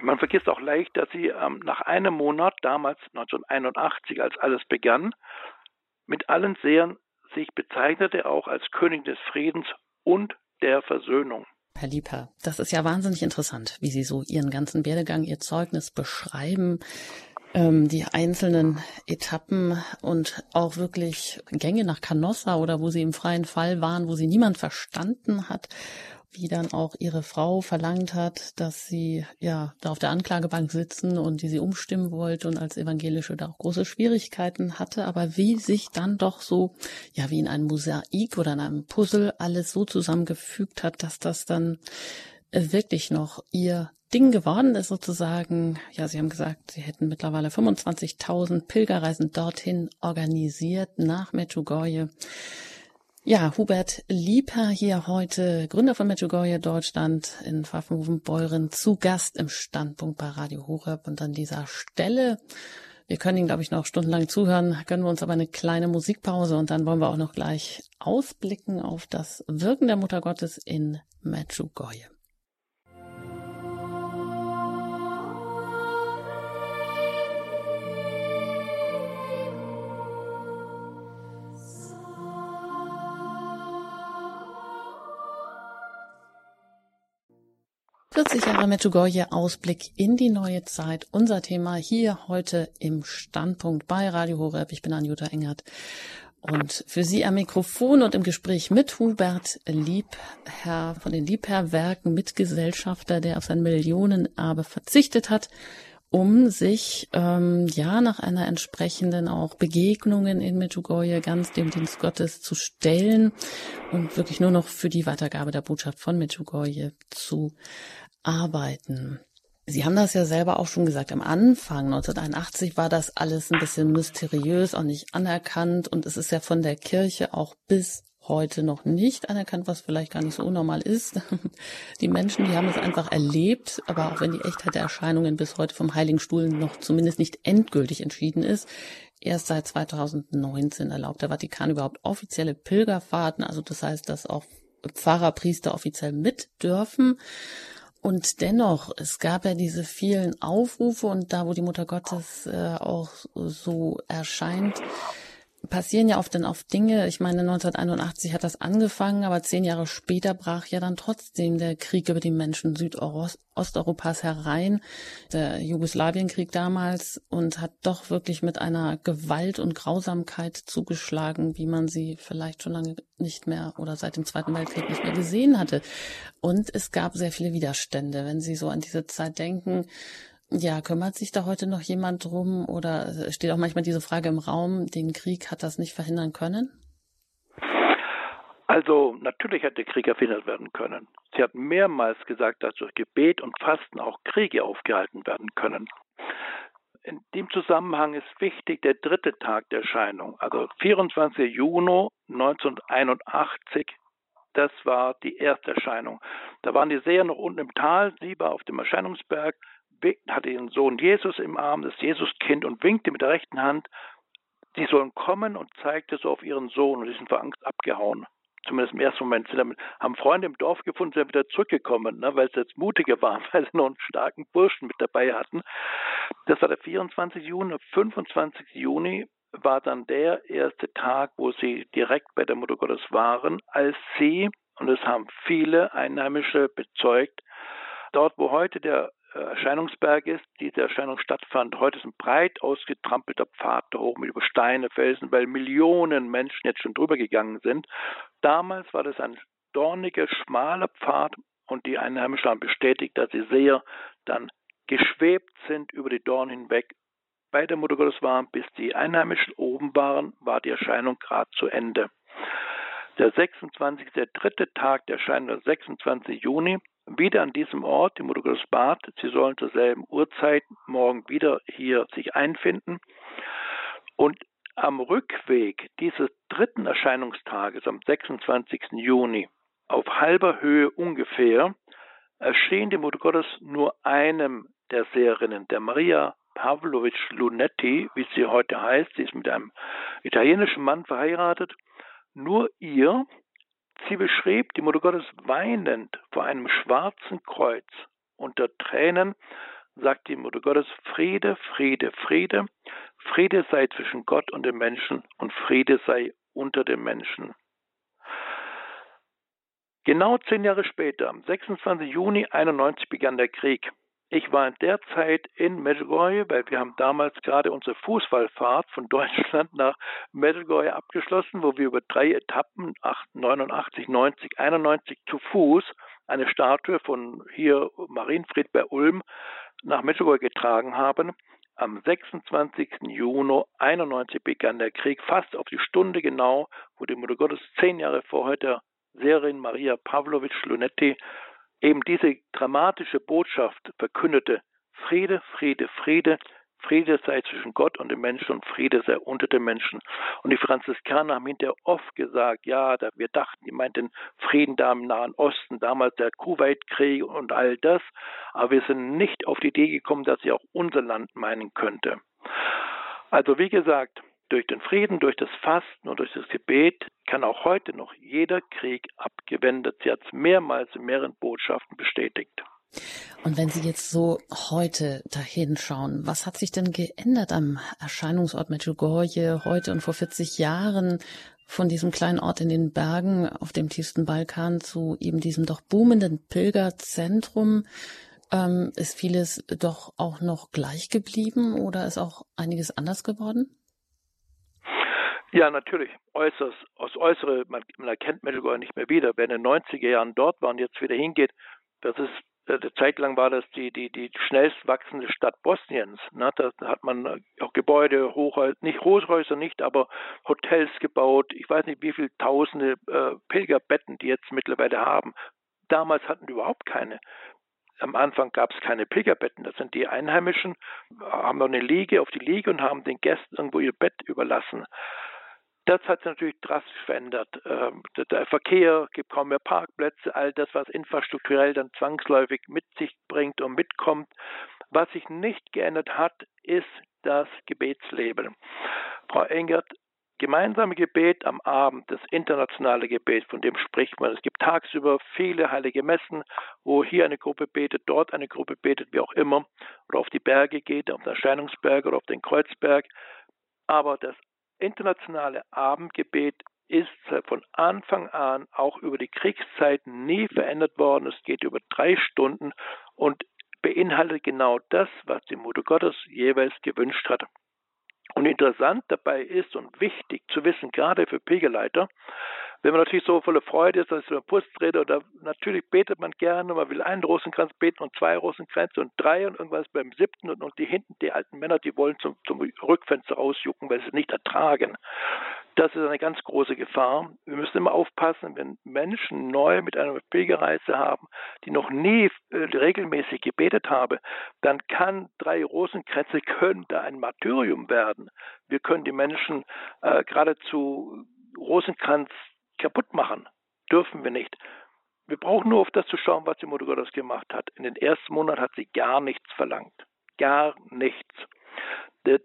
S2: man vergisst auch leicht, dass sie ähm, nach einem Monat, damals 1981, als alles begann, mit allen Sehern sich bezeichnete auch als Königin des Friedens und der Versöhnung.
S1: Herr Liebherr, das ist ja wahnsinnig interessant, wie Sie so Ihren ganzen Werdegang, Ihr Zeugnis beschreiben ähm, die einzelnen Etappen und auch wirklich Gänge nach Canossa oder wo sie im freien Fall waren, wo sie niemand verstanden hat, wie dann auch ihre Frau verlangt hat, dass sie ja da auf der Anklagebank sitzen und die sie umstimmen wollte und als Evangelische da auch große Schwierigkeiten hatte, aber wie sich dann doch so, ja, wie in einem Mosaik oder in einem Puzzle alles so zusammengefügt hat, dass das dann wirklich noch ihr Ding geworden ist sozusagen. Ja, Sie haben gesagt, Sie hätten mittlerweile 25.000 Pilgerreisen dorthin organisiert nach Medjugorje. Ja, Hubert Lieper hier heute, Gründer von Medjugorje Deutschland in Pfaffenhofen-Beuren, zu Gast im Standpunkt bei Radio Horeb. Und an dieser Stelle, wir können Ihnen, glaube ich, noch stundenlang zuhören, gönnen wir uns aber eine kleine Musikpause und dann wollen wir auch noch gleich ausblicken auf das Wirken der Mutter Gottes in Medjugorje. Vierzig Jahre Medjugorje Ausblick in die neue Zeit. Unser Thema hier heute im Standpunkt bei Radio Horeb. Ich bin Anjuta Engert. Und für Sie am Mikrofon und im Gespräch mit Hubert Liebherr von den Liebherrwerken, Mitgesellschafter, der auf sein Millionenerbe verzichtet hat, um sich ähm, ja nach einer entsprechenden auch Begegnungen in Medjugorje ganz dem Dienst Gottes zu stellen und wirklich nur noch für die Weitergabe der Botschaft von Medjugorje zu arbeiten. Sie haben das ja selber auch schon gesagt. Am Anfang 1981 war das alles ein bisschen mysteriös, auch nicht anerkannt. Und es ist ja von der Kirche auch bis heute noch nicht anerkannt, was vielleicht gar nicht so unnormal ist. Die Menschen, die haben es einfach erlebt, aber auch wenn die Echtheit der Erscheinungen bis heute vom Heiligen Stuhl noch zumindest nicht endgültig entschieden ist, erst seit 2019 erlaubt der Vatikan überhaupt offizielle Pilgerfahrten, also das heißt, dass auch Pfarrer, Priester offiziell mit dürfen. Und dennoch, es gab ja diese vielen Aufrufe und da, wo die Mutter Gottes äh, auch so erscheint, passieren ja oft dann oft Dinge. Ich meine, 1981 hat das angefangen, aber zehn Jahre später brach ja dann trotzdem der Krieg über die Menschen Südosteuropas herein, der Jugoslawienkrieg damals, und hat doch wirklich mit einer Gewalt und Grausamkeit zugeschlagen, wie man sie vielleicht schon lange nicht mehr oder seit dem Zweiten Weltkrieg nicht mehr gesehen hatte. Und es gab sehr viele Widerstände. Wenn Sie so an diese Zeit denken, ja, kümmert sich da heute noch jemand drum oder steht auch manchmal diese Frage im Raum, den Krieg hat das nicht verhindern können?
S2: Also natürlich hätte Krieg verhindert werden können. Sie hat mehrmals gesagt, dass durch Gebet und Fasten auch Kriege aufgehalten werden können. In dem Zusammenhang ist wichtig der dritte Tag der Erscheinung, also 24. Juni 1981. Das war die erste Erscheinung. Da waren die Seher noch unten im Tal, sie war auf dem Erscheinungsberg hatte ihren Sohn Jesus im Arm, das Jesuskind, und winkte mit der rechten Hand, sie sollen kommen und zeigte so auf ihren Sohn und die sind vor Angst abgehauen. Zumindest im ersten Moment. Sie haben Freunde im Dorf gefunden, sind wieder zurückgekommen, ne, weil sie jetzt mutiger waren, weil sie noch einen starken Burschen mit dabei hatten. Das war der 24. Juni. Der 25. Juni war dann der erste Tag, wo sie direkt bei der Mutter Gottes waren, als sie, und das haben viele Einheimische bezeugt, dort, wo heute der äh, Erscheinungsberg ist. Diese Erscheinung stattfand. Heute ist ein breit ausgetrampelter Pfad da oben über Steine, Felsen, weil Millionen Menschen jetzt schon drüber gegangen sind. Damals war das ein dorniger, schmaler Pfad und die Einheimischen haben bestätigt, dass sie sehr dann geschwebt sind über die Dornen hinweg. Bei der Mutter Gottes waren, bis die Einheimischen oben waren, war die Erscheinung gerade zu Ende. Der 26. der dritte Tag der Erscheinung, der 26. Juni, wieder an diesem Ort, im Bad. Sie sollen zur selben Uhrzeit morgen wieder hier sich einfinden. Und am Rückweg dieses dritten Erscheinungstages, am 26. Juni, auf halber Höhe ungefähr, erschien die Mutter Gottes nur einem der Seherinnen, der Maria Pavlovic Lunetti, wie sie heute heißt. Sie ist mit einem italienischen Mann verheiratet. Nur ihr Sie beschrieb die Mutter Gottes weinend vor einem schwarzen Kreuz. Unter Tränen sagt die Mutter Gottes Friede, Friede, Friede. Friede sei zwischen Gott und den Menschen und Friede sei unter den Menschen. Genau zehn Jahre später, am 26. Juni 91, begann der Krieg. Ich war in der Zeit in Medjugorje, weil wir haben damals gerade unsere Fußballfahrt von Deutschland nach Medjugorje abgeschlossen, wo wir über drei Etappen, 89, 90, 91 zu Fuß, eine Statue von hier Marienfried bei Ulm nach Medjugorje getragen haben. Am 26. Juni 91 begann der Krieg, fast auf die Stunde genau, wo die Mutter Gottes zehn Jahre vorher der Seherin Maria Pavlovic Lunetti eben diese dramatische Botschaft verkündete, Friede, Friede, Friede, Friede sei zwischen Gott und den Menschen und Friede sei unter den Menschen. Und die Franziskaner haben hinterher oft gesagt, ja, wir dachten, die meinten Frieden da im Nahen Osten, damals der Kuwait-Krieg und all das, aber wir sind nicht auf die Idee gekommen, dass sie auch unser Land meinen könnte. Also wie gesagt, durch den Frieden, durch das Fasten und durch das Gebet kann auch heute noch jeder Krieg abgewendet. Sie hat es mehrmals in mehreren Botschaften bestätigt.
S1: Und wenn Sie jetzt so heute dahin schauen, was hat sich denn geändert am Erscheinungsort Medjugorje heute und vor 40 Jahren von diesem kleinen Ort in den Bergen auf dem tiefsten Balkan zu eben diesem doch boomenden Pilgerzentrum? Ähm, ist vieles doch auch noch gleich geblieben oder ist auch einiges anders geworden?
S2: Ja, natürlich. Äußerst, aus Äußere, man, man erkennt Medjugorje nicht mehr wieder. Wer in den 90er Jahren dort war und jetzt wieder hingeht, das ist eine äh, Zeit lang war das die, die, die schnellst wachsende Stadt Bosniens. Ne? Da hat man auch Gebäude, Hochhäuser, nicht Hochhäuser nicht, aber Hotels gebaut. Ich weiß nicht, wie viele tausende äh, Pilgerbetten die jetzt mittlerweile haben. Damals hatten die überhaupt keine. Am Anfang gab es keine Pilgerbetten. Das sind die Einheimischen, haben eine Liege auf die Liege und haben den Gästen irgendwo ihr Bett überlassen. Das hat sich natürlich drastisch verändert. Ähm, der Verkehr gibt kaum mehr Parkplätze, all das, was infrastrukturell dann zwangsläufig mit sich bringt und mitkommt. Was sich nicht geändert hat, ist das Gebetsleben. Frau Engert, gemeinsame Gebet am Abend, das internationale Gebet, von dem spricht man. Es gibt tagsüber viele heilige Messen, wo hier eine Gruppe betet, dort eine Gruppe betet, wie auch immer, oder auf die Berge geht, auf den Erscheinungsberg oder auf den Kreuzberg. Aber das internationale Abendgebet ist von Anfang an auch über die Kriegszeiten nie verändert worden. Es geht über drei Stunden und beinhaltet genau das, was die Mutter Gottes jeweils gewünscht hat. Und interessant dabei ist und wichtig zu wissen, gerade für Pegelleiter, wenn man natürlich so voller Freude ist, dass ich so eine Pustrede oder natürlich betet man gerne, man will einen Rosenkranz beten und zwei Rosenkränze und drei und irgendwas beim siebten und, und die hinten, die alten Männer, die wollen zum, zum Rückfenster rausjucken, weil sie es nicht ertragen. Das ist eine ganz große Gefahr. Wir müssen immer aufpassen, wenn Menschen neu mit einer Pilgerreise haben, die noch nie äh, regelmäßig gebetet haben, dann kann drei Rosenkränze können da ein Martyrium werden. Wir können die Menschen äh, geradezu Rosenkranz kaputt machen. Dürfen wir nicht. Wir brauchen nur auf das zu schauen, was die Mutter Gottes gemacht hat. In den ersten Monaten hat sie gar nichts verlangt. Gar nichts.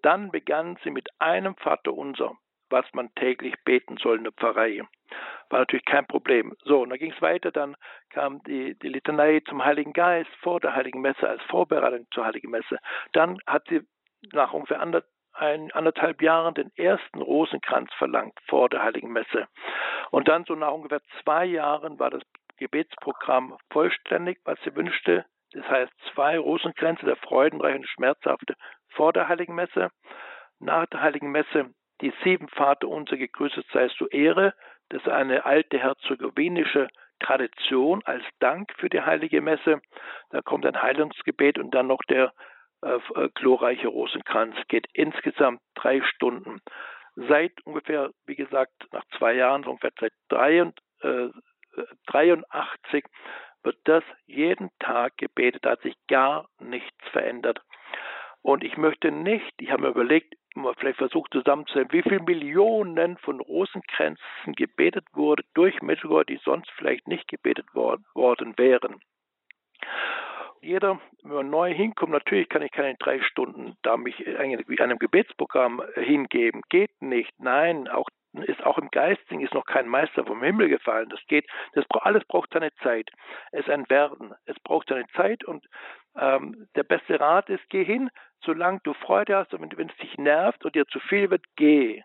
S2: Dann begann sie mit einem Vater unser, was man täglich beten soll in der Pfarrei. War natürlich kein Problem. So, und dann ging es weiter, dann kam die, die Litanei zum Heiligen Geist vor der Heiligen Messe als Vorbereitung zur Heiligen Messe. Dann hat sie nach ungefähr ein, anderthalb Jahren den ersten Rosenkranz verlangt vor der Heiligen Messe. Und dann so nach ungefähr zwei Jahren war das Gebetsprogramm vollständig, was sie wünschte. Das heißt zwei Rosenkränze, der freudenreiche und schmerzhafte vor der Heiligen Messe. Nach der Heiligen Messe die sieben Vater unser gegrüßet sei zu Ehre. Das ist eine alte herzegowinische Tradition als Dank für die Heilige Messe. Da kommt ein Heilungsgebet und dann noch der äh, äh, glorreiche Rosenkranz. Geht insgesamt drei Stunden. Seit ungefähr, wie gesagt, nach zwei Jahren, ungefähr seit 83 äh, wird das jeden Tag gebetet. Da hat sich gar nichts verändert. Und ich möchte nicht, ich habe mir überlegt, vielleicht versucht zusammenzuzählen, wie viele Millionen von Rosenkränzen gebetet wurde durch Medjugorje, die sonst vielleicht nicht gebetet worden wären jeder, wenn man neu hinkommt, natürlich kann ich keine drei Stunden da mich einem Gebetsprogramm hingeben. Geht nicht. Nein, auch ist auch im Geistigen ist noch kein Meister vom Himmel gefallen. Das geht, das alles braucht seine Zeit. Es ist ein Werden. Es braucht seine Zeit und ähm, der beste Rat ist, geh hin, solange du Freude hast und wenn, wenn es dich nervt und dir zu viel wird, geh.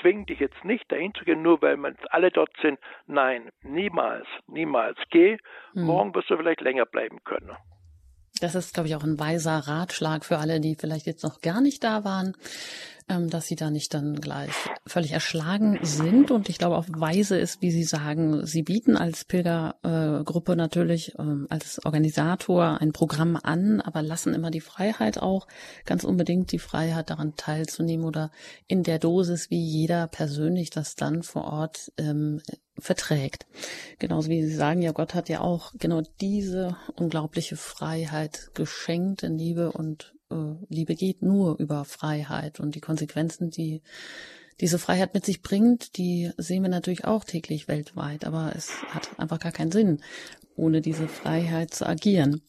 S2: Zwing dich jetzt nicht dahin zu gehen, nur weil man alle dort sind. Nein, niemals, niemals. Geh. Hm. Morgen wirst du vielleicht länger bleiben können.
S1: Das ist, glaube ich, auch ein weiser Ratschlag für alle, die vielleicht jetzt noch gar nicht da waren, dass sie da nicht dann gleich völlig erschlagen sind. Und ich glaube auch weise ist, wie Sie sagen, Sie bieten als Pilgergruppe natürlich ähm, als Organisator ein Programm an, aber lassen immer die Freiheit auch, ganz unbedingt die Freiheit daran teilzunehmen oder in der Dosis, wie jeder persönlich das dann vor Ort ähm, verträgt. Genauso wie Sie sagen, ja, Gott hat ja auch genau diese unglaubliche Freiheit geschenkt in Liebe und Liebe geht nur über Freiheit und die Konsequenzen, die diese Freiheit mit sich bringt, die sehen wir natürlich auch täglich weltweit, aber es hat einfach gar keinen Sinn, ohne diese Freiheit zu agieren.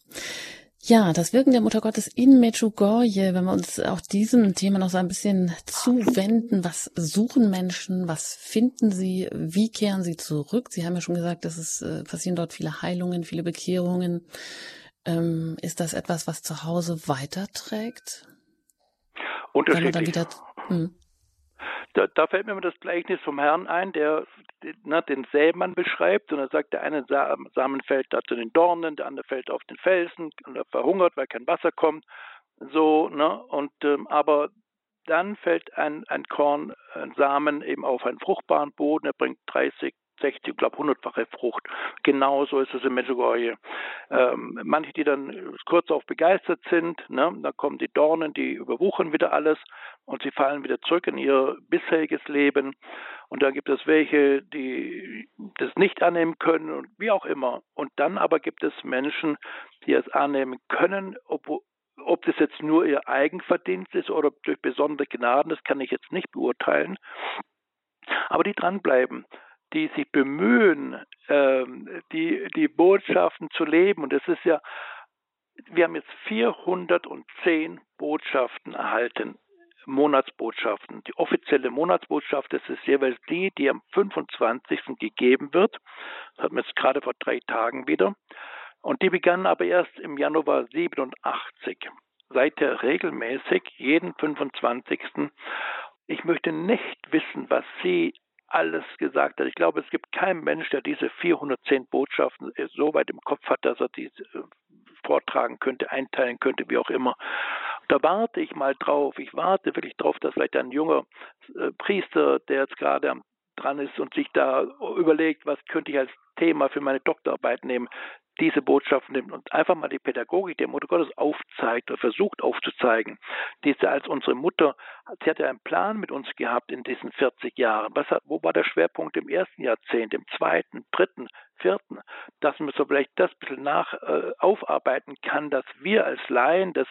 S1: Ja, das Wirken der Mutter Gottes in Medjugorje, wenn wir uns auch diesem Thema noch so ein bisschen zuwenden, was suchen Menschen, was finden sie, wie kehren sie zurück? Sie haben ja schon gesagt, dass es äh, passieren dort viele Heilungen, viele Bekehrungen. Ähm, ist das etwas, was zu Hause weiterträgt?
S2: Unterschiedlich. Wieder, hm. Da, da, fällt mir das Gleichnis vom Herrn ein, der ne, den Sämann beschreibt und er sagt, der eine Samen fällt da zu den Dornen, der andere fällt auf den Felsen und er verhungert, weil kein Wasser kommt. So, ne? Und ähm, aber dann fällt ein, ein Korn, ein Samen eben auf einen fruchtbaren Boden, er bringt 30, 60, glaube 100-fache Frucht. Genauso ist es in Medjugorje. Ähm, manche, die dann kurz auf begeistert sind, ne, da kommen die Dornen, die überwuchern wieder alles und sie fallen wieder zurück in ihr bisheriges Leben. Und dann gibt es welche, die das nicht annehmen können und wie auch immer. Und dann aber gibt es Menschen, die es annehmen können, obwohl ob das jetzt nur ihr Eigenverdienst ist oder durch besondere Gnaden, das kann ich jetzt nicht beurteilen. Aber die dranbleiben die sich bemühen, ähm, die, die Botschaften zu leben. Und es ist ja, wir haben jetzt 410 Botschaften erhalten, Monatsbotschaften. Die offizielle Monatsbotschaft, das ist jeweils die, die am 25. gegeben wird. Das hatten wir jetzt gerade vor drei Tagen wieder. Und die begann aber erst im Januar 87. Seither regelmäßig, jeden 25. Ich möchte nicht wissen, was Sie alles gesagt hat. Ich glaube, es gibt keinen Mensch, der diese 410 Botschaften so weit im Kopf hat, dass er die äh, vortragen könnte, einteilen könnte, wie auch immer. Da warte ich mal drauf. Ich warte wirklich drauf, dass vielleicht ein junger äh, Priester, der jetzt gerade dran ist und sich da überlegt, was könnte ich als Thema für meine Doktorarbeit nehmen, diese Botschaft nimmt und einfach mal die Pädagogik der Mutter Gottes aufzeigt oder versucht aufzuzeigen. Diese als unsere Mutter, sie hat ja einen Plan mit uns gehabt in diesen 40 Jahren. Was wo war der Schwerpunkt im ersten Jahrzehnt, im zweiten, dritten, vierten? Dass man so vielleicht das ein bisschen nach äh, aufarbeiten kann, dass wir als Laien das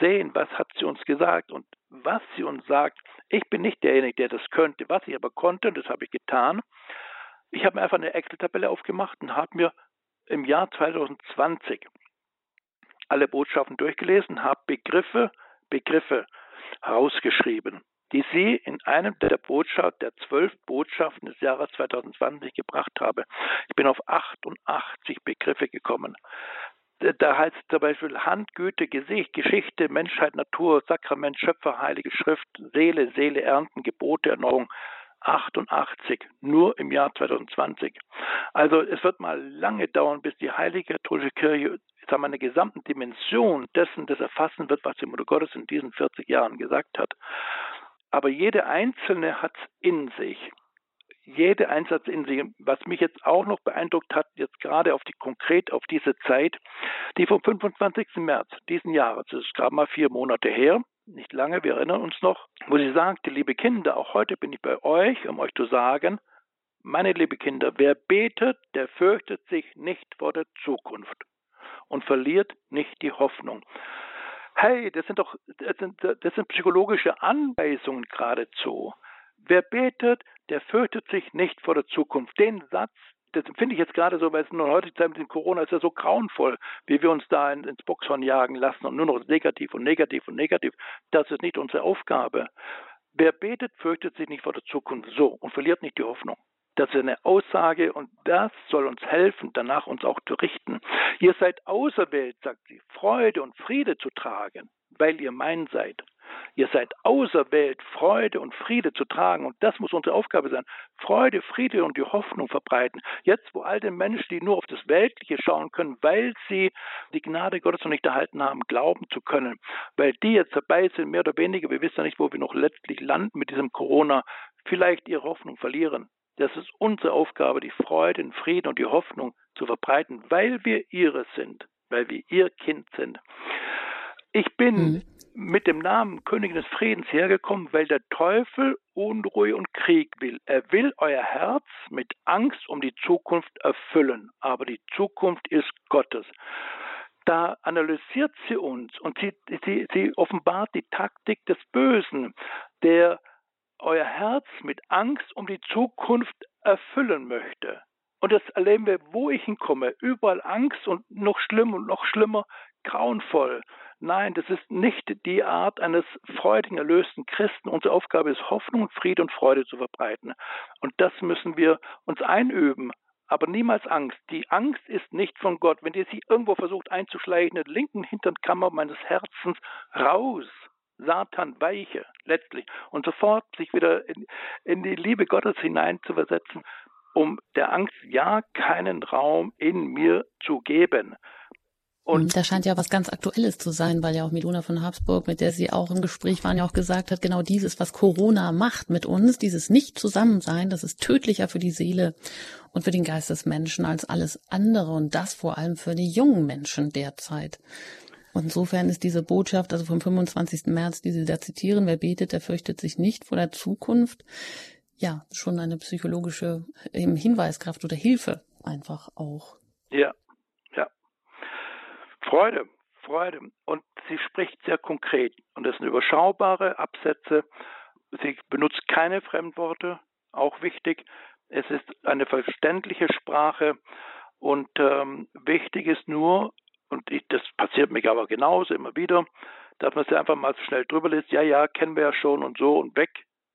S2: sehen, was hat sie uns gesagt und was sie uns sagt. Ich bin nicht derjenige, der das könnte. Was ich aber konnte, und das habe ich getan, ich habe mir einfach eine Excel-Tabelle aufgemacht und habe mir im Jahr 2020 alle Botschaften durchgelesen, habe Begriffe, Begriffe herausgeschrieben, die Sie in einem der Botschaft, der zwölf Botschaften des Jahres 2020 gebracht habe. Ich bin auf 88 Begriffe gekommen. Da heißt zum Beispiel Hand, Güte, Gesicht, Geschichte, Menschheit, Natur, Sakrament, Schöpfer, Heilige Schrift, Seele, Seele, Ernten, Gebote, Erneuerung, 88, nur im Jahr 2020. Also es wird mal lange dauern, bis die Heilige Katholische Kirche sagen wir, eine gesamte Dimension dessen, das erfassen wird, was die Mutter Gottes in diesen 40 Jahren gesagt hat. Aber jede einzelne hat es in sich. Jede Einsatz in sich. Was mich jetzt auch noch beeindruckt hat, jetzt gerade auf die konkret auf diese Zeit, die vom 25. März diesen Jahres, das ist gerade mal vier Monate her, nicht lange, wir erinnern uns noch, wo sie sagte, liebe Kinder, auch heute bin ich bei euch, um euch zu sagen, meine liebe Kinder, wer betet, der fürchtet sich nicht vor der Zukunft und verliert nicht die Hoffnung. Hey, das sind doch das sind, das sind psychologische Anweisungen geradezu. Wer betet, der fürchtet sich nicht vor der Zukunft. Den Satz das finde ich jetzt gerade so, weil es nur heute Zeit mit dem Corona ist ja so grauenvoll, wie wir uns da ins Boxhorn jagen lassen und nur noch negativ und negativ und negativ. Das ist nicht unsere Aufgabe. Wer betet, fürchtet sich nicht vor der Zukunft so und verliert nicht die Hoffnung. Das ist eine Aussage und das soll uns helfen, danach uns auch zu richten. Ihr seid auserwählt, sagt sie, Freude und Friede zu tragen, weil ihr mein seid. Ihr seid auserwählt, Freude und Friede zu tragen. Und das muss unsere Aufgabe sein. Freude, Friede und die Hoffnung verbreiten. Jetzt, wo all den Menschen, die nur auf das Weltliche schauen können, weil sie die Gnade Gottes noch nicht erhalten haben, glauben zu können, weil die jetzt dabei sind, mehr oder weniger, wir wissen ja nicht, wo wir noch letztlich landen mit diesem Corona, vielleicht ihre Hoffnung verlieren. Das ist unsere Aufgabe, die Freude, den Frieden und die Hoffnung zu verbreiten, weil wir ihre sind, weil wir ihr Kind sind. Ich bin mhm. Mit dem Namen Königin des Friedens hergekommen, weil der Teufel Unruhe und Krieg will. Er will euer Herz mit Angst um die Zukunft erfüllen, aber die Zukunft ist Gottes. Da analysiert sie uns und sie, sie, sie offenbart die Taktik des Bösen, der euer Herz mit Angst um die Zukunft erfüllen möchte. Und das erleben wir, wo ich hinkomme. Überall Angst und noch schlimm und noch schlimmer, grauenvoll. Nein, das ist nicht die Art eines freudigen, erlösten Christen. Unsere Aufgabe ist, Hoffnung, Friede und Freude zu verbreiten. Und das müssen wir uns einüben. Aber niemals Angst. Die Angst ist nicht von Gott. Wenn ihr sie irgendwo versucht einzuschleichen, in der linken Hinternkammer meines Herzens, raus. Satan weiche letztlich und sofort sich wieder in, in die Liebe Gottes hinein zu versetzen, um der Angst ja keinen Raum in mir zu geben.
S1: Und da scheint ja was ganz Aktuelles zu sein, weil ja auch Miluna von Habsburg, mit der Sie auch im Gespräch waren, ja auch gesagt hat, genau dieses, was Corona macht mit uns, dieses Nicht-Zusammensein, das ist tödlicher für die Seele und für den Geist des Menschen als alles andere und das vor allem für die jungen Menschen derzeit. Und insofern ist diese Botschaft, also vom 25. März, die Sie da zitieren, wer betet, der fürchtet sich nicht vor der Zukunft, ja, schon eine psychologische Hinweiskraft oder Hilfe einfach auch.
S2: Ja, Freude, Freude. Und sie spricht sehr konkret. Und das sind überschaubare Absätze. Sie benutzt keine Fremdworte, auch wichtig. Es ist eine verständliche Sprache. Und ähm, wichtig ist nur, und ich, das passiert mir aber genauso immer wieder, dass man sie einfach mal so schnell drüber liest, ja, ja, kennen wir ja schon und so und weg.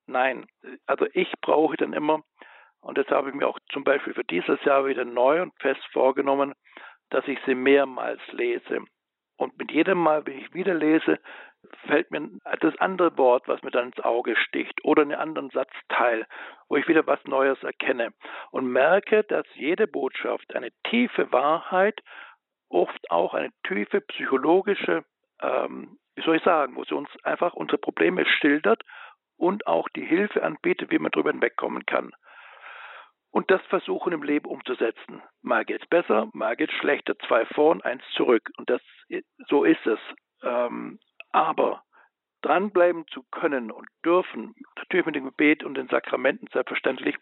S2: Nein, also ich brauche dann immer, und das habe ich mir auch zum Beispiel für dieses Jahr wieder neu und fest vorgenommen, dass ich sie mehrmals lese. Und mit jedem Mal, wenn ich wieder lese, fällt mir das andere Wort, was mir dann ins Auge sticht, oder einen anderen Satzteil, wo ich wieder was Neues erkenne und merke, dass jede Botschaft eine tiefe Wahrheit, oft auch eine tiefe psychologische, ähm, wie soll ich sagen, wo sie uns einfach unsere Probleme schildert und auch die Hilfe anbietet, wie man darüber hinwegkommen kann und das versuchen im Leben umzusetzen. Mal geht's besser, mal geht's schlechter. Zwei vorn, eins zurück. Und das, so ist es. Ähm, aber dranbleiben zu können und dürfen, natürlich mit dem Gebet und den Sakramenten selbstverständlich.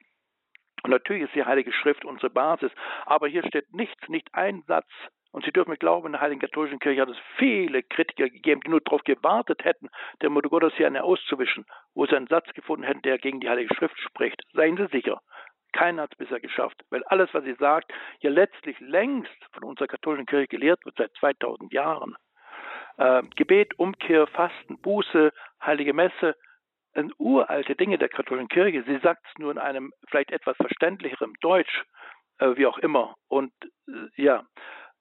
S2: Und natürlich ist die Heilige Schrift unsere Basis. Aber hier steht nichts, nicht ein Satz. Und Sie dürfen mir glauben, in der Heiligen Katholischen Kirche hat es viele Kritiker gegeben, die nur darauf gewartet hätten, der Mutter Gottes hier eine auszuwischen, wo sie einen Satz gefunden hätten, der gegen die Heilige Schrift spricht. Seien Sie sicher. Keiner hat es bisher geschafft, weil alles, was sie sagt, ja letztlich längst von unserer katholischen Kirche gelehrt wird seit 2000 Jahren. Äh, Gebet, Umkehr, Fasten, Buße, Heilige Messe, sind uralte Dinge der katholischen Kirche. Sie sagt es nur in einem vielleicht etwas verständlicheren Deutsch, äh, wie auch immer. Und äh, ja,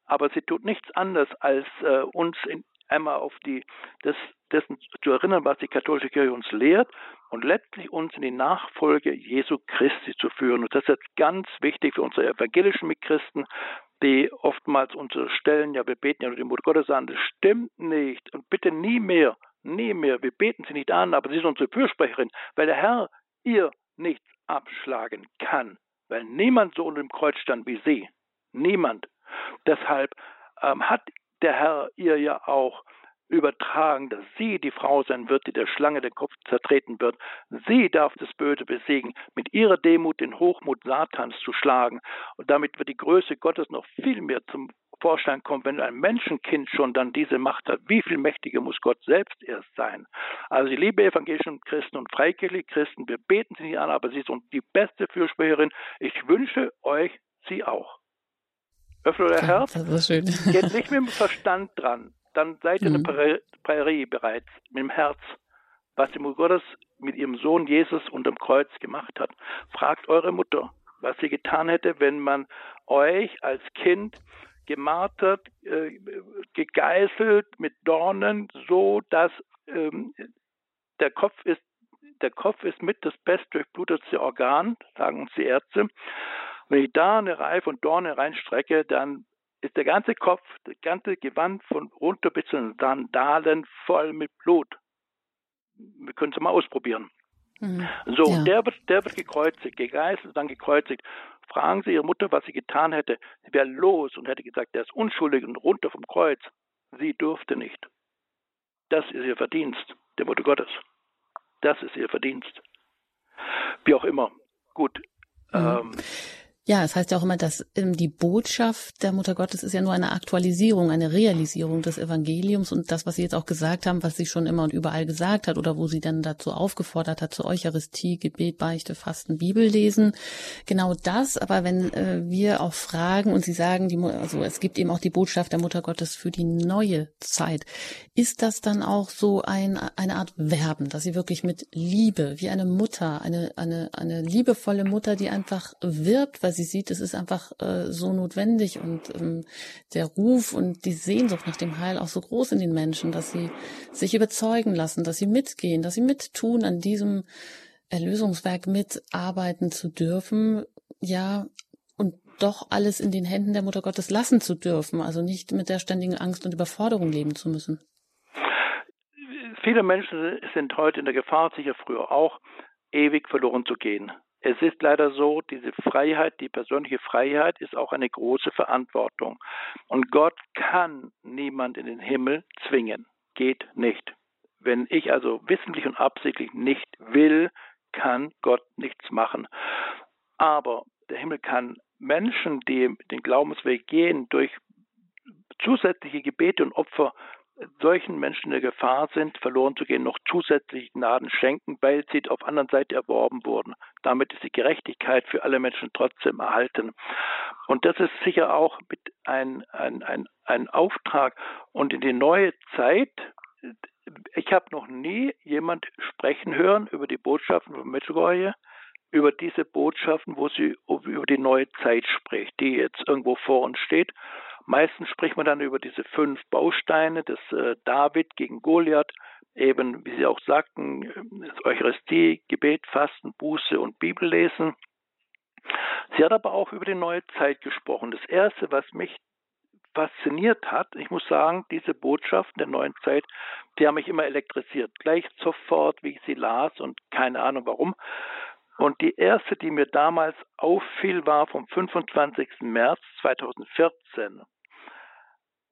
S2: aber sie tut nichts anderes, als äh, uns in, einmal auf die, das, dessen zu erinnern, was die katholische Kirche uns lehrt und letztlich uns in die Nachfolge Jesu Christi zu führen. Und das ist jetzt ganz wichtig für unsere evangelischen Mitchristen, die oftmals unsere Stellen, ja, wir beten ja nur die Mutter Gottes an, das stimmt nicht und bitte nie mehr, nie mehr, wir beten sie nicht an, aber sie ist unsere Fürsprecherin, weil der Herr ihr nichts abschlagen kann, weil niemand so unter dem Kreuz stand wie sie. Niemand. Deshalb ähm, hat der Herr ihr ja auch übertragen, dass sie die Frau sein wird, die der Schlange den Kopf zertreten wird. Sie darf das Böse besiegen, mit ihrer Demut den Hochmut Satans zu schlagen. Und damit wird die Größe Gottes noch viel mehr zum Vorschein kommen, wenn ein Menschenkind schon dann diese Macht hat. Wie viel mächtiger muss Gott selbst erst sein? Also die liebe evangelischen Christen und freikirchliche Christen, wir beten sie nicht an, aber sie ist die beste Fürsprecherin. Ich wünsche euch sie auch. Öffne der Herz, geht nicht mit dem Verstand dran, dann seid ihr mhm. eine Prärie bereits mit dem Herz, was die Mutter Gottes mit ihrem Sohn Jesus unterm Kreuz gemacht hat. Fragt eure Mutter, was sie getan hätte, wenn man euch als Kind gemartert, äh, gegeißelt mit Dornen, so dass ähm, der Kopf ist der Kopf ist mit das bestdurchblutetste Organ, sagen uns die Ärzte. Wenn ich da eine Reihe von Dornen reinstrecke, dann ist der ganze Kopf, das ganze Gewand von runter bis zu den Sandalen voll mit Blut. Wir können es mal ausprobieren. Mhm. So, ja. der, wird, der wird gekreuzigt, gegeißelt, dann gekreuzigt. Fragen Sie Ihre Mutter, was sie getan hätte. Sie wäre los und hätte gesagt, der ist unschuldig und runter vom Kreuz. Sie durfte nicht. Das ist ihr Verdienst, der Mutter Gottes. Das ist ihr Verdienst. Wie auch immer. Gut.
S1: Mhm. Ähm, ja, es heißt ja auch immer, dass ähm, die Botschaft der Mutter Gottes ist ja nur eine Aktualisierung, eine Realisierung des Evangeliums und das, was Sie jetzt auch gesagt haben, was sie schon immer und überall gesagt hat oder wo sie dann dazu aufgefordert hat, zur Eucharistie, Gebet, Beichte, Fasten, Bibel lesen. Genau das, aber wenn äh, wir auch fragen und Sie sagen, die, also es gibt eben auch die Botschaft der Mutter Gottes für die neue Zeit, ist das dann auch so ein, eine Art Werben, dass sie wirklich mit Liebe, wie eine Mutter, eine, eine, eine liebevolle Mutter, die einfach wirbt, sie sieht, es ist einfach äh, so notwendig und ähm, der Ruf und die Sehnsucht nach dem Heil auch so groß in den Menschen, dass sie sich überzeugen lassen, dass sie mitgehen, dass sie mittun, an diesem Erlösungswerk mitarbeiten zu dürfen. Ja, und doch alles in den Händen der Mutter Gottes lassen zu dürfen, also nicht mit der ständigen Angst und Überforderung leben zu müssen.
S2: Viele Menschen sind heute in der Gefahr, sicher früher auch, ewig verloren zu gehen. Es ist leider so, diese Freiheit, die persönliche Freiheit ist auch eine große Verantwortung. Und Gott kann niemand in den Himmel zwingen. Geht nicht. Wenn ich also wissentlich und absichtlich nicht will, kann Gott nichts machen. Aber der Himmel kann Menschen, die den Glaubensweg gehen, durch zusätzliche Gebete und Opfer solchen Menschen in der Gefahr sind, verloren zu gehen, noch zusätzliche Gnaden schenken, weil sie auf anderen Seite erworben wurden. Damit ist die Gerechtigkeit für alle Menschen trotzdem erhalten. Und das ist sicher auch ein, ein, ein, ein Auftrag. Und in die neue Zeit, ich habe noch nie jemand sprechen hören über die Botschaften von Medjugorje, über diese Botschaften, wo sie über die neue Zeit spricht, die jetzt irgendwo vor uns steht. Meistens spricht man dann über diese fünf Bausteine des äh, David gegen Goliath, eben, wie Sie auch sagten, äh, Eucharistie, Gebet, Fasten, Buße und Bibellesen. Sie hat aber auch über die neue Zeit gesprochen. Das Erste, was mich fasziniert hat, ich muss sagen, diese Botschaften der neuen Zeit, die haben mich immer elektrisiert. Gleich sofort, wie ich sie las und keine Ahnung warum. Und die erste, die mir damals auffiel, war vom 25. März 2014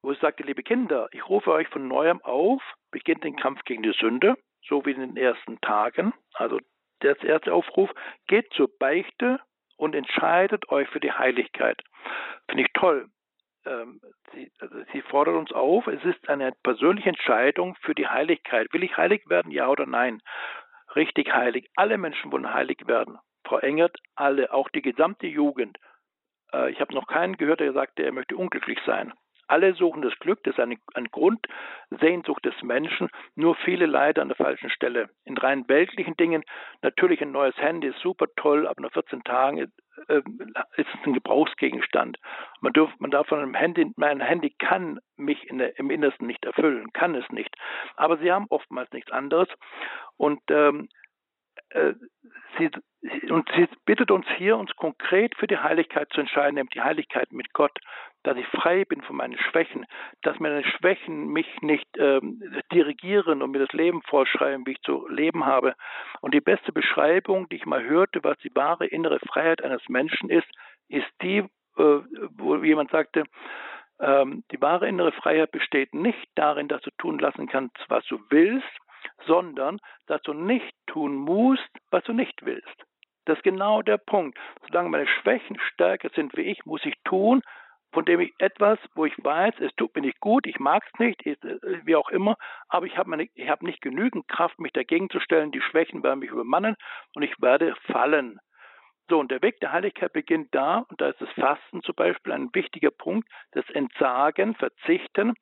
S2: wo es sagte, liebe Kinder, ich rufe euch von neuem auf, beginnt den Kampf gegen die Sünde, so wie in den ersten Tagen. Also der erste Aufruf, geht zur Beichte und entscheidet euch für die Heiligkeit. Finde ich toll. Ähm, sie, also sie fordert uns auf, es ist eine persönliche Entscheidung für die Heiligkeit. Will ich heilig werden, ja oder nein? Richtig heilig. Alle Menschen wollen heilig werden. Frau Engert, alle, auch die gesamte Jugend. Äh, ich habe noch keinen gehört, der sagte, er möchte unglücklich sein. Alle suchen das Glück, das ist eine, eine Grundsehnsucht des Menschen, nur viele leider an der falschen Stelle. In rein weltlichen Dingen, natürlich ein neues Handy ist super toll, aber nach 14 Tagen äh, ist es ein Gebrauchsgegenstand. Man, dürf, man darf von einem Handy, mein Handy kann mich in der, im Innersten nicht erfüllen, kann es nicht. Aber sie haben oftmals nichts anderes. Und ähm, äh, sie, und sie bittet uns hier, uns konkret für die Heiligkeit zu entscheiden, nämlich die Heiligkeit mit Gott dass ich frei bin von meinen Schwächen, dass meine Schwächen mich nicht ähm, dirigieren und mir das Leben vorschreiben, wie ich zu leben habe. Und die beste Beschreibung, die ich mal hörte, was die wahre innere Freiheit eines Menschen ist, ist die, äh, wo jemand sagte, ähm, die wahre innere Freiheit besteht nicht darin, dass du tun lassen kannst, was du willst, sondern dass du nicht tun musst, was du nicht willst. Das ist genau der Punkt. Solange meine Schwächen stärker sind wie ich, muss ich tun, von dem ich etwas, wo ich weiß, es tut mir nicht gut, ich mag es nicht, äh, wie auch immer, aber ich habe hab nicht genügend Kraft, mich dagegen zu stellen, die Schwächen werden mich übermannen und ich werde fallen. So, und der Weg der Heiligkeit beginnt da, und da ist das Fasten zum Beispiel ein wichtiger Punkt, das Entsagen, Verzichten,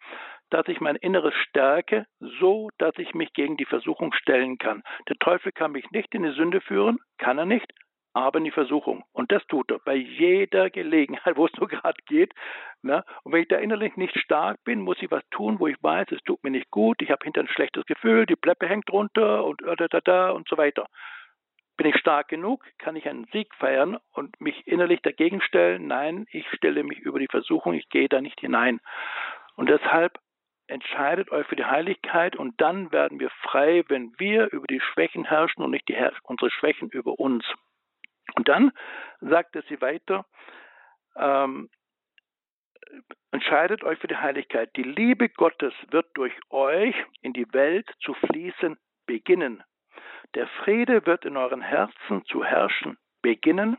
S2: dass ich mein Inneres stärke, so dass ich mich gegen die Versuchung stellen kann. Der Teufel kann mich nicht in die Sünde führen, kann er nicht, aber in die Versuchung. Und das tut er bei jeder Gelegenheit, wo es nur gerade geht. Ne? Und wenn ich da innerlich nicht stark bin, muss ich was tun, wo ich weiß, es tut mir nicht gut, ich habe hinter ein schlechtes Gefühl, die Pleppe hängt runter und da, da, da und so weiter. Bin ich stark genug, kann ich einen Sieg feiern und mich innerlich dagegen stellen? Nein, ich stelle mich über die Versuchung, ich gehe da nicht hinein. Und deshalb entscheidet euch für die Heiligkeit und dann werden wir frei, wenn wir über die Schwächen herrschen und nicht die, unsere Schwächen über uns. Und dann sagte sie weiter, ähm, entscheidet euch für die Heiligkeit. Die Liebe Gottes wird durch euch in die Welt zu fließen beginnen. Der Friede wird in euren Herzen zu herrschen beginnen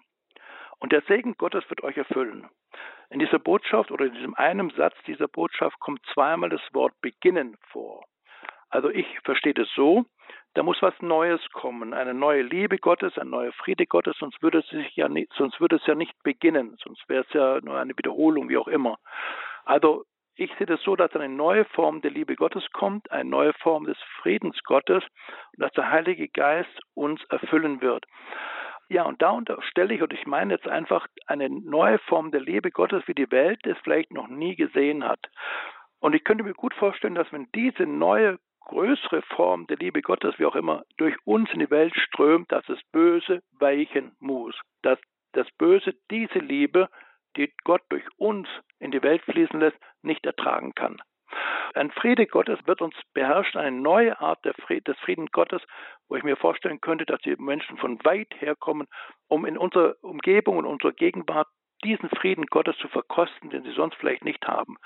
S2: und der Segen Gottes wird euch erfüllen. In dieser Botschaft oder in diesem einen Satz dieser Botschaft kommt zweimal das Wort beginnen vor. Also ich verstehe das so, da muss was Neues kommen, eine neue Liebe Gottes, ein neuer Friede Gottes, sonst würde es sich ja nicht, sonst würde es ja nicht beginnen, sonst wäre es ja nur eine Wiederholung, wie auch immer. Also ich sehe das so, dass eine neue Form der Liebe Gottes kommt, eine neue Form des Friedens Gottes und dass der Heilige Geist uns erfüllen wird. Ja, und da unterstelle ich, und ich meine jetzt einfach eine neue Form der Liebe Gottes, wie die Welt es vielleicht noch nie gesehen hat. Und ich könnte mir gut vorstellen, dass wenn diese neue größere Form der Liebe Gottes, wie auch immer, durch uns in die Welt strömt, dass das Böse weichen muss. Dass das Böse diese Liebe die Gott durch uns in die Welt fließen lässt, nicht ertragen kann. Ein Friede Gottes wird uns beherrschen, eine neue Art des Frieden Gottes, wo ich mir vorstellen könnte, dass die Menschen von weit her kommen, um in unserer Umgebung und unserer Gegenwart diesen Frieden Gottes zu verkosten, den sie sonst vielleicht nicht haben.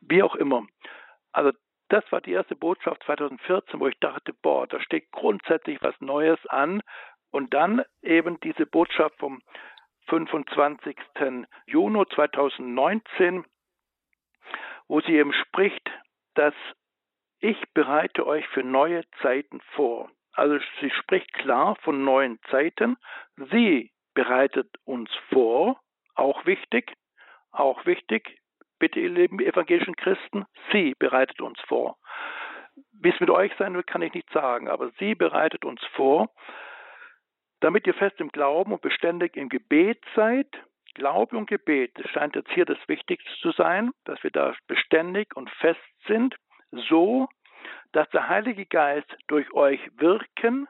S2: Wie auch immer. Also das war die erste Botschaft 2014, wo ich dachte, boah, da steht grundsätzlich was Neues an. Und dann eben diese Botschaft vom 25. Juni 2019, wo sie eben spricht, dass ich bereite euch für neue Zeiten vor. Also sie spricht klar von neuen Zeiten. Sie bereitet uns vor, auch wichtig, auch wichtig. Bitte, ihr lieben evangelischen Christen, sie bereitet uns vor. Wie es mit euch sein wird, kann ich nicht sagen, aber sie bereitet uns vor, damit ihr fest im Glauben und beständig im Gebet seid. Glaube und Gebet, das scheint jetzt hier das Wichtigste zu sein, dass wir da beständig und fest sind, so, dass der Heilige Geist durch euch wirken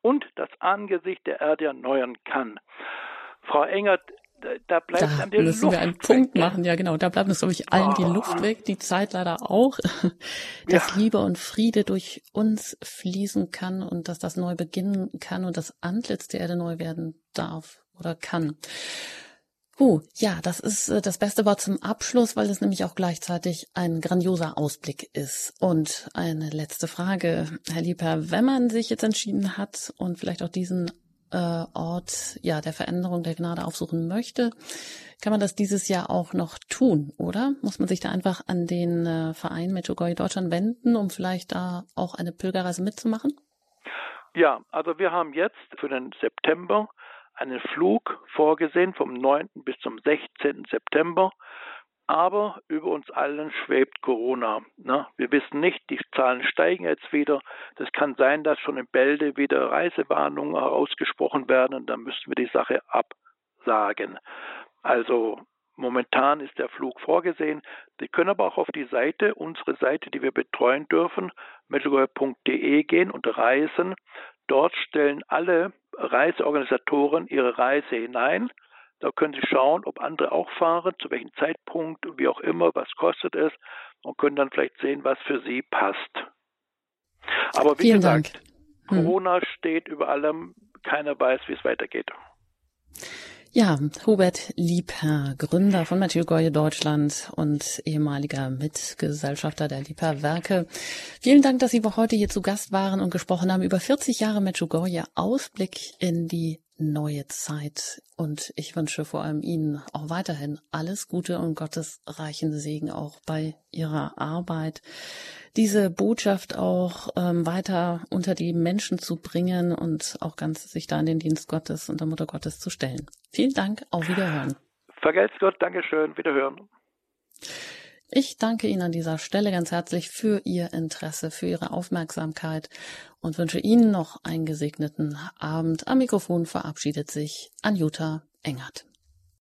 S2: und das Angesicht der Erde erneuern kann. Frau Engert, da bleibt
S1: da müssen Luft wir einen Punkt machen, ja genau, da bleibt uns, glaube ich, allen oh. die Luft weg, die Zeit leider auch, dass ja. Liebe und Friede durch uns fließen kann und dass das neu beginnen kann und das Antlitz der Erde neu werden darf oder kann. Uh, ja, das ist äh, das beste Wort zum Abschluss, weil es nämlich auch gleichzeitig ein grandioser Ausblick ist. Und eine letzte Frage, Herr Lieper, wenn man sich jetzt entschieden hat und vielleicht auch diesen äh, Ort ja der Veränderung der Gnade aufsuchen möchte, kann man das dieses Jahr auch noch tun, oder? Muss man sich da einfach an den äh, Verein Medjugorje Deutschland wenden, um vielleicht da auch eine Pilgerreise mitzumachen?
S2: Ja, also wir haben jetzt für den September einen Flug vorgesehen vom 9. bis zum 16. September aber über uns allen schwebt Corona. Ne? Wir wissen nicht, die Zahlen steigen jetzt wieder. Das kann sein, dass schon in Bälde wieder Reisewarnungen ausgesprochen werden und dann müssen wir die Sache absagen. Also momentan ist der Flug vorgesehen. Sie können aber auch auf die Seite, unsere Seite, die wir betreuen dürfen, mittelgäu.de gehen und reisen. Dort stellen alle Reiseorganisatoren ihre Reise hinein. Da können Sie schauen, ob andere auch fahren, zu welchem Zeitpunkt, wie auch immer, was kostet es und können dann vielleicht sehen, was für Sie passt. Aber wie
S1: Vielen
S2: gesagt,
S1: Dank.
S2: Hm. Corona steht über allem, keiner weiß, wie es weitergeht.
S1: Ja, Hubert Liebherr, Gründer von Mathieu Goye Deutschland und ehemaliger Mitgesellschafter der Liebherr Werke. Vielen Dank, dass Sie heute hier zu Gast waren und gesprochen haben über 40 Jahre Mathieu Goye Ausblick in die neue Zeit. Und ich wünsche vor allem Ihnen auch weiterhin alles Gute und Gottes reichen Segen auch bei Ihrer Arbeit diese Botschaft auch ähm, weiter unter die Menschen zu bringen und auch ganz sich da in den Dienst Gottes und der Mutter Gottes zu stellen. Vielen Dank, auf Wiederhören.
S2: Vergelt's Gott, Dankeschön, Wiederhören.
S1: Ich danke Ihnen an dieser Stelle ganz herzlich für Ihr Interesse, für Ihre Aufmerksamkeit und wünsche Ihnen noch einen gesegneten Abend. Am Mikrofon verabschiedet sich Anjuta Engert.